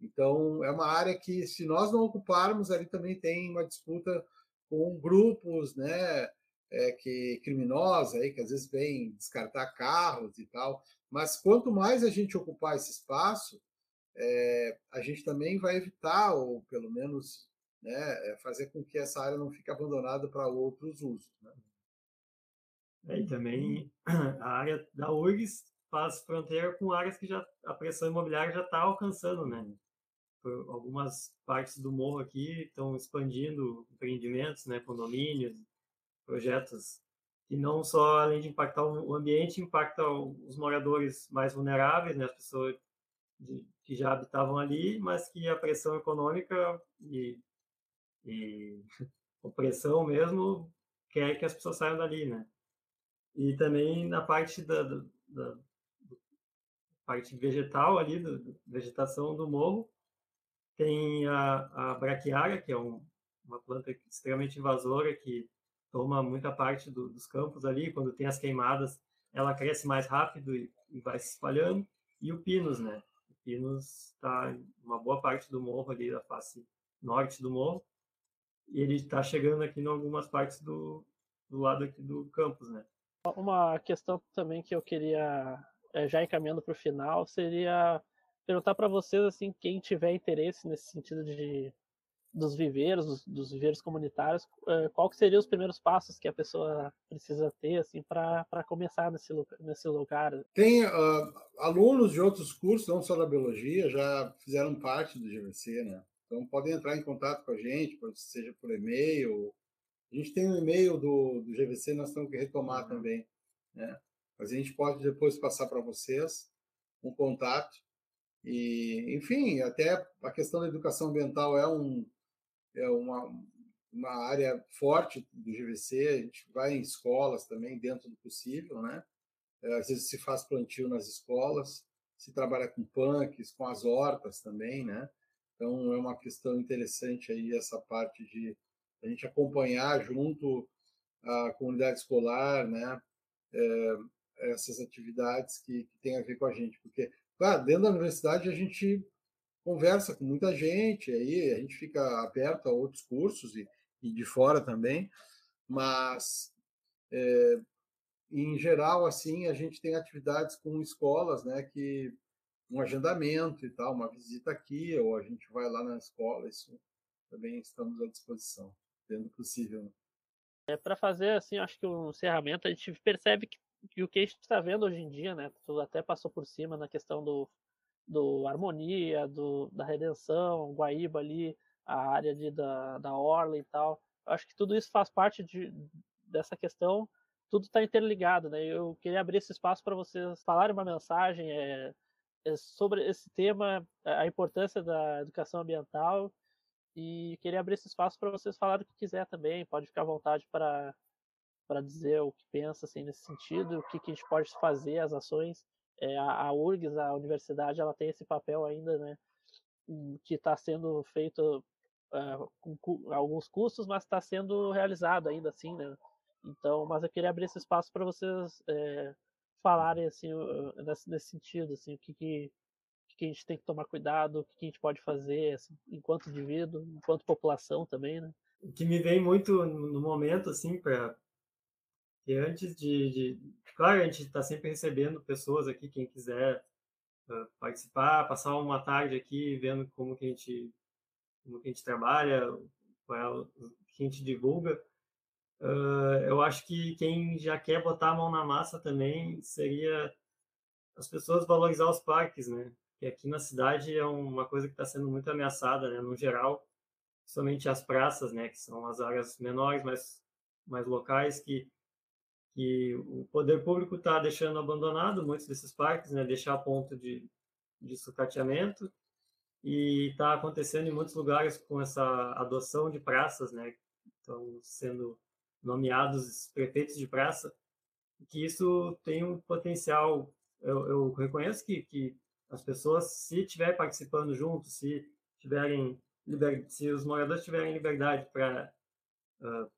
Speaker 2: Então, é uma área que, se nós não ocuparmos, ali também tem uma disputa com grupos né, é, que criminosos, aí, que às vezes vêm descartar carros e tal. Mas quanto mais a gente ocupar esse espaço, é, a gente também vai evitar, ou pelo menos né, é, fazer com que essa área não fique abandonada para outros usos. Né?
Speaker 3: É, e também <clears throat> a área da URGS faz fronteira com áreas que já a pressão imobiliária já está alcançando, né? Algumas partes do morro aqui estão expandindo empreendimentos, né, condomínios, projetos que não só além de impactar o ambiente, impacta os moradores mais vulneráveis, né, as pessoas de, que já habitavam ali, mas que a pressão econômica e, e <laughs> opressão mesmo quer que as pessoas saiam dali, né? E também na parte da, da, da parte vegetal ali, da vegetação do morro, tem a, a braquiária, que é um, uma planta extremamente invasora que toma muita parte do, dos campos ali. Quando tem as queimadas, ela cresce mais rápido e, e vai se espalhando. E o pinus, né? O pinus está em uma boa parte do morro ali, da face norte do morro. E ele está chegando aqui em algumas partes do, do lado aqui do campus, né?
Speaker 4: Uma questão também que eu queria, é, já encaminhando para o final, seria perguntar para vocês assim, quem tiver interesse nesse sentido de dos viveiros, dos, dos viveiros comunitários, uh, qual que seriam os primeiros passos que a pessoa precisa ter assim para começar nesse, nesse lugar?
Speaker 2: Tem uh, alunos de outros cursos, não só da biologia, já fizeram parte do GVC, né? Então podem entrar em contato com a gente, seja por e-mail. A gente tem um e-mail do, do GVC, nós temos que retomar uhum. também, né? Mas a gente pode depois passar para vocês um contato e, enfim, até a questão da educação ambiental é, um, é uma, uma área forte do GVC, a gente vai em escolas também, dentro do possível, né? É, às vezes se faz plantio nas escolas, se trabalha com punks, com as hortas também, né? Então é uma questão interessante aí essa parte de a gente acompanhar junto à comunidade escolar, né? É, essas atividades que, que têm a ver com a gente, porque Claro, dentro da universidade a gente conversa com muita gente, aí a gente fica aberto a outros cursos e, e de fora também, mas é, em geral assim a gente tem atividades com escolas, né, que um agendamento e tal, uma visita aqui ou a gente vai lá na escola, isso também estamos à disposição, dentro do possível. Né.
Speaker 4: É para fazer assim, acho que o um encerramento a gente percebe que e o que a gente está vendo hoje em dia, né? Tu até passou por cima na questão do, do harmonia, do, da redenção, Guaíba ali, a área de, da, da Orla e tal. Eu acho que tudo isso faz parte de, dessa questão, tudo está interligado, né? Eu queria abrir esse espaço para vocês falarem uma mensagem é, é sobre esse tema, a importância da educação ambiental e queria abrir esse espaço para vocês falarem o que quiser também, pode ficar à vontade para para dizer o que pensa assim, nesse sentido, o que, que a gente pode fazer, as ações. É, a, a URGS, a universidade, ela tem esse papel ainda, né, que está sendo feito uh, com cu alguns custos, mas está sendo realizado ainda assim, né. Então, mas eu queria abrir esse espaço para vocês é, falarem assim nesse, nesse, sentido, assim, o que, que, que a gente tem que tomar cuidado, o que a gente pode fazer assim, enquanto indivíduo, enquanto população também, né?
Speaker 3: O que me vem muito no momento, assim, para e antes de, de, Claro, a gente está sempre recebendo pessoas aqui, quem quiser uh, participar, passar uma tarde aqui vendo como que a gente, como que a gente trabalha, qual é que a gente divulga. Uh, eu acho que quem já quer botar a mão na massa também seria as pessoas valorizar os parques, né? Que aqui na cidade é uma coisa que está sendo muito ameaçada, né? No geral, somente as praças, né? Que são as áreas menores, mais, mais locais, que que o poder público está deixando abandonado muitos desses parques, né, deixar ponto de, de sucateamento, e está acontecendo em muitos lugares com essa adoção de praças, né, estão sendo nomeados prefeitos de praça, que isso tem um potencial, eu, eu reconheço que, que as pessoas, se estiverem participando junto, se tiverem se os moradores tiverem liberdade para uh,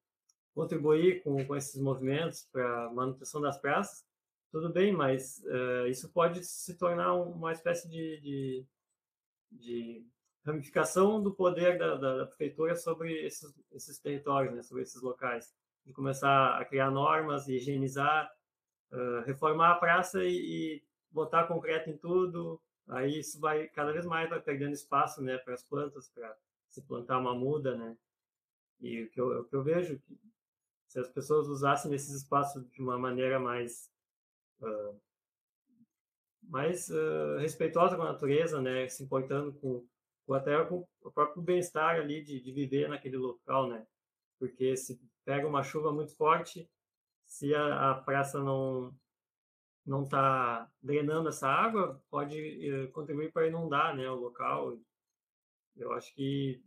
Speaker 3: contribuir com, com esses movimentos para manutenção das praças, tudo bem, mas uh, isso pode se tornar uma espécie de, de, de ramificação do poder da, da, da, prefeitura sobre esses, esses territórios, né, sobre esses locais, de começar a criar normas, higienizar, uh, reformar a praça e, e, botar concreto em tudo. Aí isso vai cada vez mais vai perdendo espaço, né, para as plantas, para se plantar uma muda, né. E o que eu, o que eu vejo se as pessoas usassem esses espaços de uma maneira mais uh, mais uh, respeitosa com a natureza, né, se importando com, com até com o próprio bem-estar ali de, de viver naquele local, né, porque se pega uma chuva muito forte, se a, a praça não não está drenando essa água, pode uh, contribuir para inundar, né, o local. Eu acho que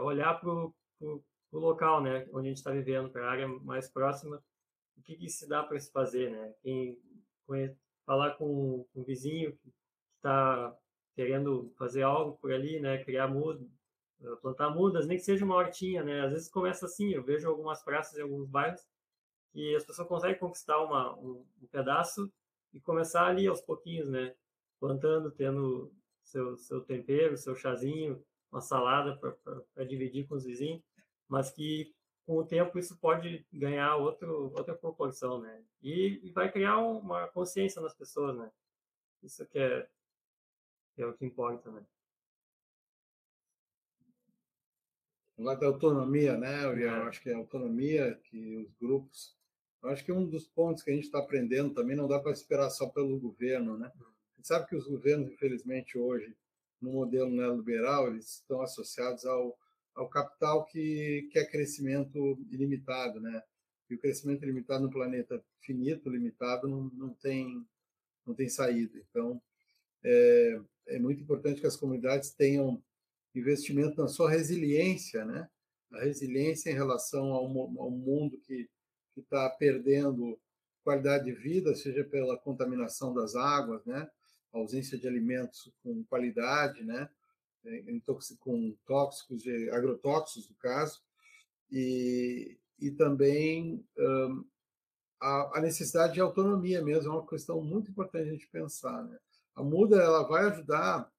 Speaker 3: olhar para o local, né, onde a gente está vivendo, para a área mais próxima, o que, que se dá para se fazer, né? Quem, falar com, um vizinho que está querendo fazer algo por ali, né, criar mudas, eh, plantar mudas, nem que seja uma hortinha, né? Às vezes começa assim, eu vejo algumas praças em alguns bairros que as pessoas conseguem conquistar uma, um, um pedaço e começar ali aos pouquinhos, né? Plantando, tendo seu, seu tempero, seu chazinho, uma salada para dividir com os vizinhos mas que com o tempo isso pode ganhar outro, outra proporção, né? E, e vai criar uma consciência nas pessoas, né? Isso que é, que é o que importa, né?
Speaker 2: Agora da autonomia, né? Eu, eu acho que é a autonomia que os grupos. Eu acho que um dos pontos que a gente está aprendendo também não dá para esperar só pelo governo, né? A gente sabe que os governos, infelizmente, hoje, no modelo neoliberal, eles estão associados ao, ao capital que quer crescimento ilimitado, né? E o crescimento ilimitado no planeta finito, limitado, não, não tem não tem saída. Então, é, é muito importante que as comunidades tenham investimento na sua resiliência, né? A resiliência em relação ao, ao mundo que está perdendo qualidade de vida, seja pela contaminação das águas, né? A ausência de alimentos com qualidade, né? Com tóxicos, agrotóxicos, no caso, e, e também um, a, a, necessidade de autonomia mesmo, é uma questão muito importante a gente pensar. Né? A muda ela vai ajudar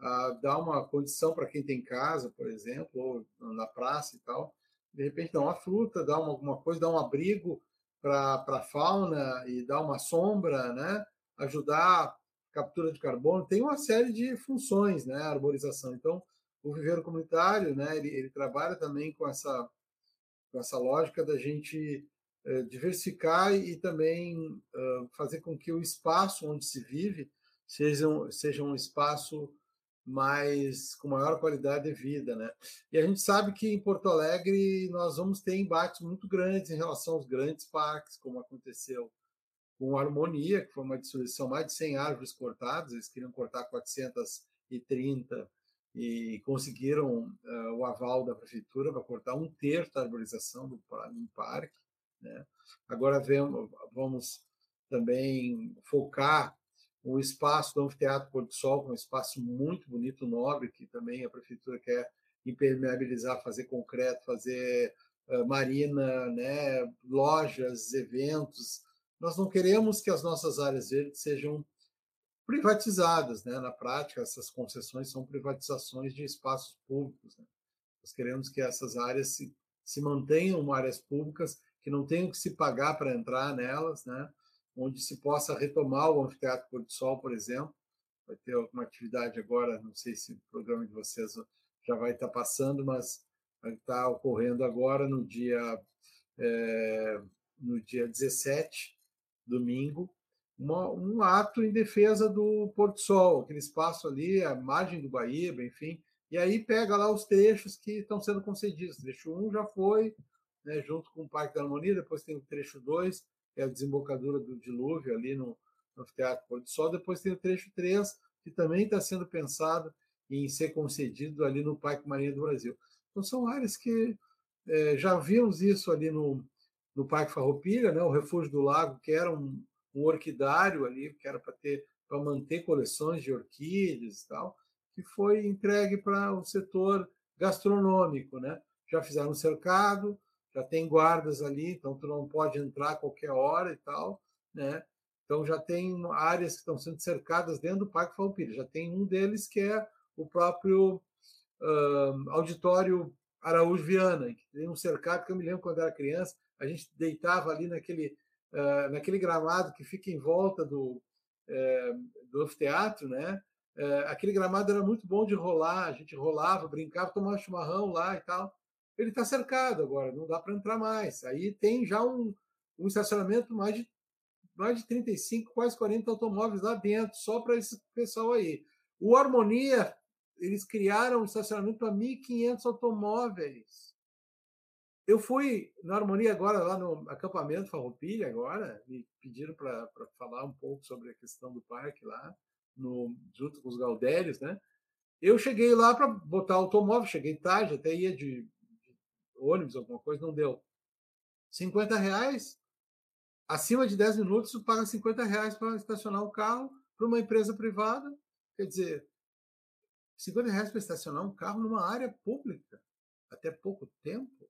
Speaker 2: a dar uma condição para quem tem casa, por exemplo, ou na praça e tal, de repente dar uma fruta, dar uma, alguma coisa, dar um abrigo para a fauna e dar uma sombra, né? ajudar captura de carbono, tem uma série de funções, né? a arborização. Então, o viveiro comunitário, né? ele, ele trabalha também com essa, com essa lógica da gente eh, diversificar e também uh, fazer com que o espaço onde se vive seja um, seja um espaço mais com maior qualidade de vida, né? E a gente sabe que em Porto Alegre nós vamos ter embates muito grandes em relação aos grandes parques, como aconteceu com Harmonia, que foi uma destruição mais de 100 árvores cortadas, eles queriam cortar 430 e conseguiram uh, o aval da prefeitura para cortar um terço da arborização do, parque, né? Agora vemos, vamos também focar o espaço do Anfiteatro Porto do Sol, é um espaço muito bonito, nobre, que também a prefeitura quer impermeabilizar, fazer concreto, fazer uh, marina, né, lojas, eventos. Nós não queremos que as nossas áreas verdes sejam privatizadas, né? Na prática, essas concessões são privatizações de espaços públicos. Né? Nós queremos que essas áreas se, se mantenham áreas públicas, que não tenham que se pagar para entrar nelas, né? onde se possa retomar o Anfiteatro Pôr do Sol, por exemplo. Vai ter alguma atividade agora, não sei se o programa de vocês já vai estar passando, mas estar ocorrendo agora no dia, é, no dia 17, domingo, uma, um ato em defesa do Porto Sol, aquele espaço ali, a margem do Baíba, enfim. E aí pega lá os trechos que estão sendo concedidos. O trecho 1 já foi, né, junto com o Parque da Harmonia, depois tem o trecho 2, é a desembocadura do dilúvio ali no, no Teatro Pôr do Sol. Depois tem o trecho 3, que também está sendo pensado em ser concedido ali no Parque Marinha do Brasil. Então, são áreas que é, já vimos isso ali no, no Parque Farroupilha, né, o Refúgio do Lago, que era um, um orquidário ali, que era para ter para manter coleções de orquídeas e tal, que foi entregue para o setor gastronômico, né? Já fizeram um cercado, já tem guardas ali, então tu não pode entrar a qualquer hora e tal, né? Então já tem áreas que estão sendo cercadas dentro do Parque Falpira. Já tem um deles que é o próprio uh, auditório Araújo Viana, que tem um cercado que eu me lembro quando era criança, a gente deitava ali naquele uh, naquele gramado que fica em volta do uh, do anfiteatro, né? Uh, aquele gramado era muito bom de rolar, a gente rolava, brincava, tomava chimarrão lá e tal ele está cercado agora, não dá para entrar mais. Aí tem já um, um estacionamento mais de mais de 35, quase 40 automóveis lá dentro, só para esse pessoal aí. O Harmonia, eles criaram um estacionamento para 1.500 automóveis. Eu fui na Harmonia agora, lá no acampamento Farroupilha, agora, me pediram para falar um pouco sobre a questão do parque lá, no, junto com os Gaudérios, né? Eu cheguei lá para botar automóvel, cheguei tarde, até ia de ônibus, alguma coisa, não deu. 50 reais, acima de 10 minutos, tu paga 50 reais para estacionar o carro para uma empresa privada. Quer dizer, 50 reais para estacionar um carro numa área pública, até pouco tempo.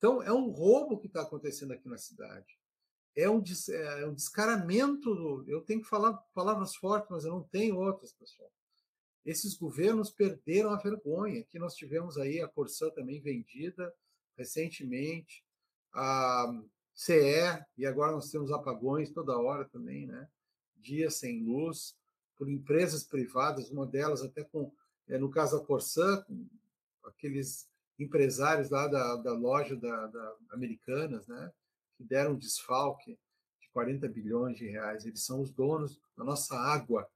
Speaker 2: Então, é um roubo que está acontecendo aqui na cidade. É um, é um descaramento. Do, eu tenho que falar palavras fortes, mas eu não tenho outras, pessoal. Esses governos perderam a vergonha. Aqui nós tivemos aí a Corsã também vendida, recentemente, a CE, e agora nós temos apagões toda hora também, né? Dias sem luz, por empresas privadas, uma delas até com, é, no caso da Corsã, aqueles empresários lá da, da loja da, da Americanas, né, que deram um desfalque de 40 bilhões de reais. Eles são os donos da nossa água.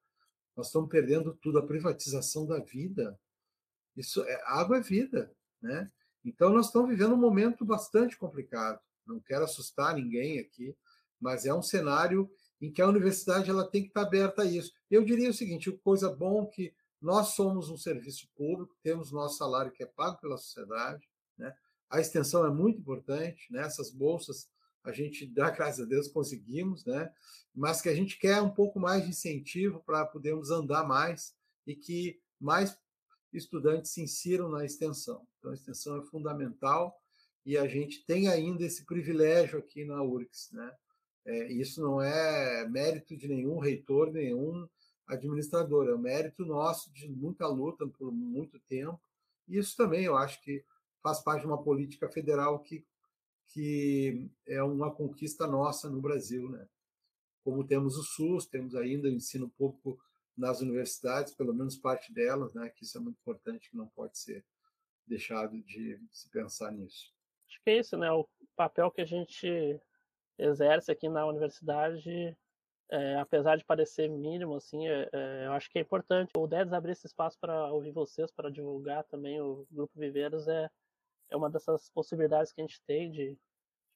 Speaker 2: Nós estamos perdendo tudo, a privatização da vida. Isso é, água é vida, né? Então nós estamos vivendo um momento bastante complicado. Não quero assustar ninguém aqui, mas é um cenário em que a universidade ela tem que estar aberta a isso. Eu diria o seguinte: coisa bom que nós somos um serviço público, temos nosso salário que é pago pela sociedade, né? A extensão é muito importante, né? Essas bolsas a gente <laughs> dá graças a Deus conseguimos, né? Mas que a gente quer um pouco mais de incentivo para podermos andar mais e que mais estudantes se insiram na extensão. Então a extensão é fundamental e a gente tem ainda esse privilégio aqui na URGS, né? É, isso não é mérito de nenhum reitor, nenhum administrador, é um mérito nosso de muita luta por muito tempo. E isso também eu acho que faz parte de uma política federal que, que é uma conquista nossa no Brasil, né? Como temos o SUS, temos ainda o ensino público nas universidades, pelo menos parte delas, né? Que isso é muito importante, que não pode ser deixado de se pensar nisso.
Speaker 4: Acho que é isso, né? O papel que a gente exerce aqui na universidade, é, apesar de parecer mínimo, assim, é, é, eu acho que é importante. O DEDS abrir esse espaço para ouvir vocês, para divulgar também o Grupo Viveiros, é, é uma dessas possibilidades que a gente tem de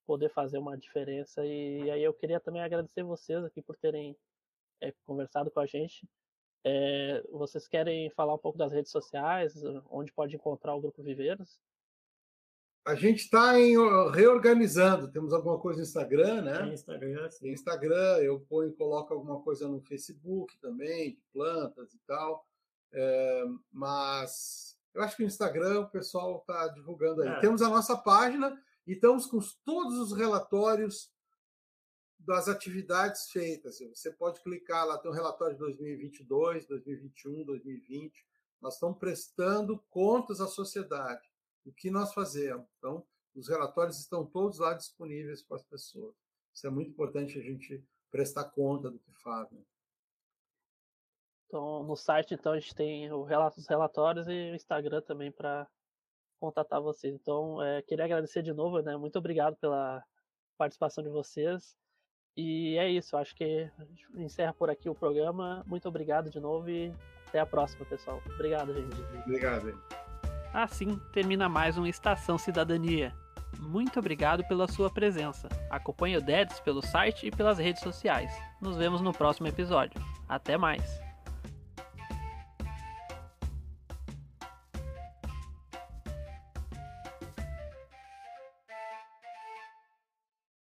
Speaker 4: poder fazer uma diferença. E, e aí eu queria também agradecer vocês aqui por terem é, conversado com a gente. É, vocês querem falar um pouco das redes sociais, onde pode encontrar o Grupo Viveiros?
Speaker 2: A gente está reorganizando. Temos alguma coisa no Instagram, né?
Speaker 3: Tem Instagram, sim.
Speaker 2: Tem Instagram, eu ponho, coloco alguma coisa no Facebook também, de plantas e tal. É, mas eu acho que no Instagram o pessoal está divulgando aí. É. Temos a nossa página e estamos com todos os relatórios das atividades feitas. Você pode clicar lá, tem um relatório de 2022, 2021, 2020. Nós estamos prestando contas à sociedade o que nós fazemos. Então, os relatórios estão todos lá disponíveis para as pessoas. Isso é muito importante a gente prestar conta do que faz. Né?
Speaker 4: Então, no site, então, a gente tem os relatórios e o Instagram também para contatar vocês. Então, é, queria agradecer de novo, né? Muito obrigado pela participação de vocês. E é isso, acho que a gente encerra por aqui o programa. Muito obrigado de novo e até a próxima, pessoal. Obrigado, gente.
Speaker 2: Obrigado. Gente.
Speaker 1: Assim termina mais uma Estação Cidadania. Muito obrigado pela sua presença. Acompanhe o DEDS pelo site e pelas redes sociais. Nos vemos no próximo episódio. Até mais!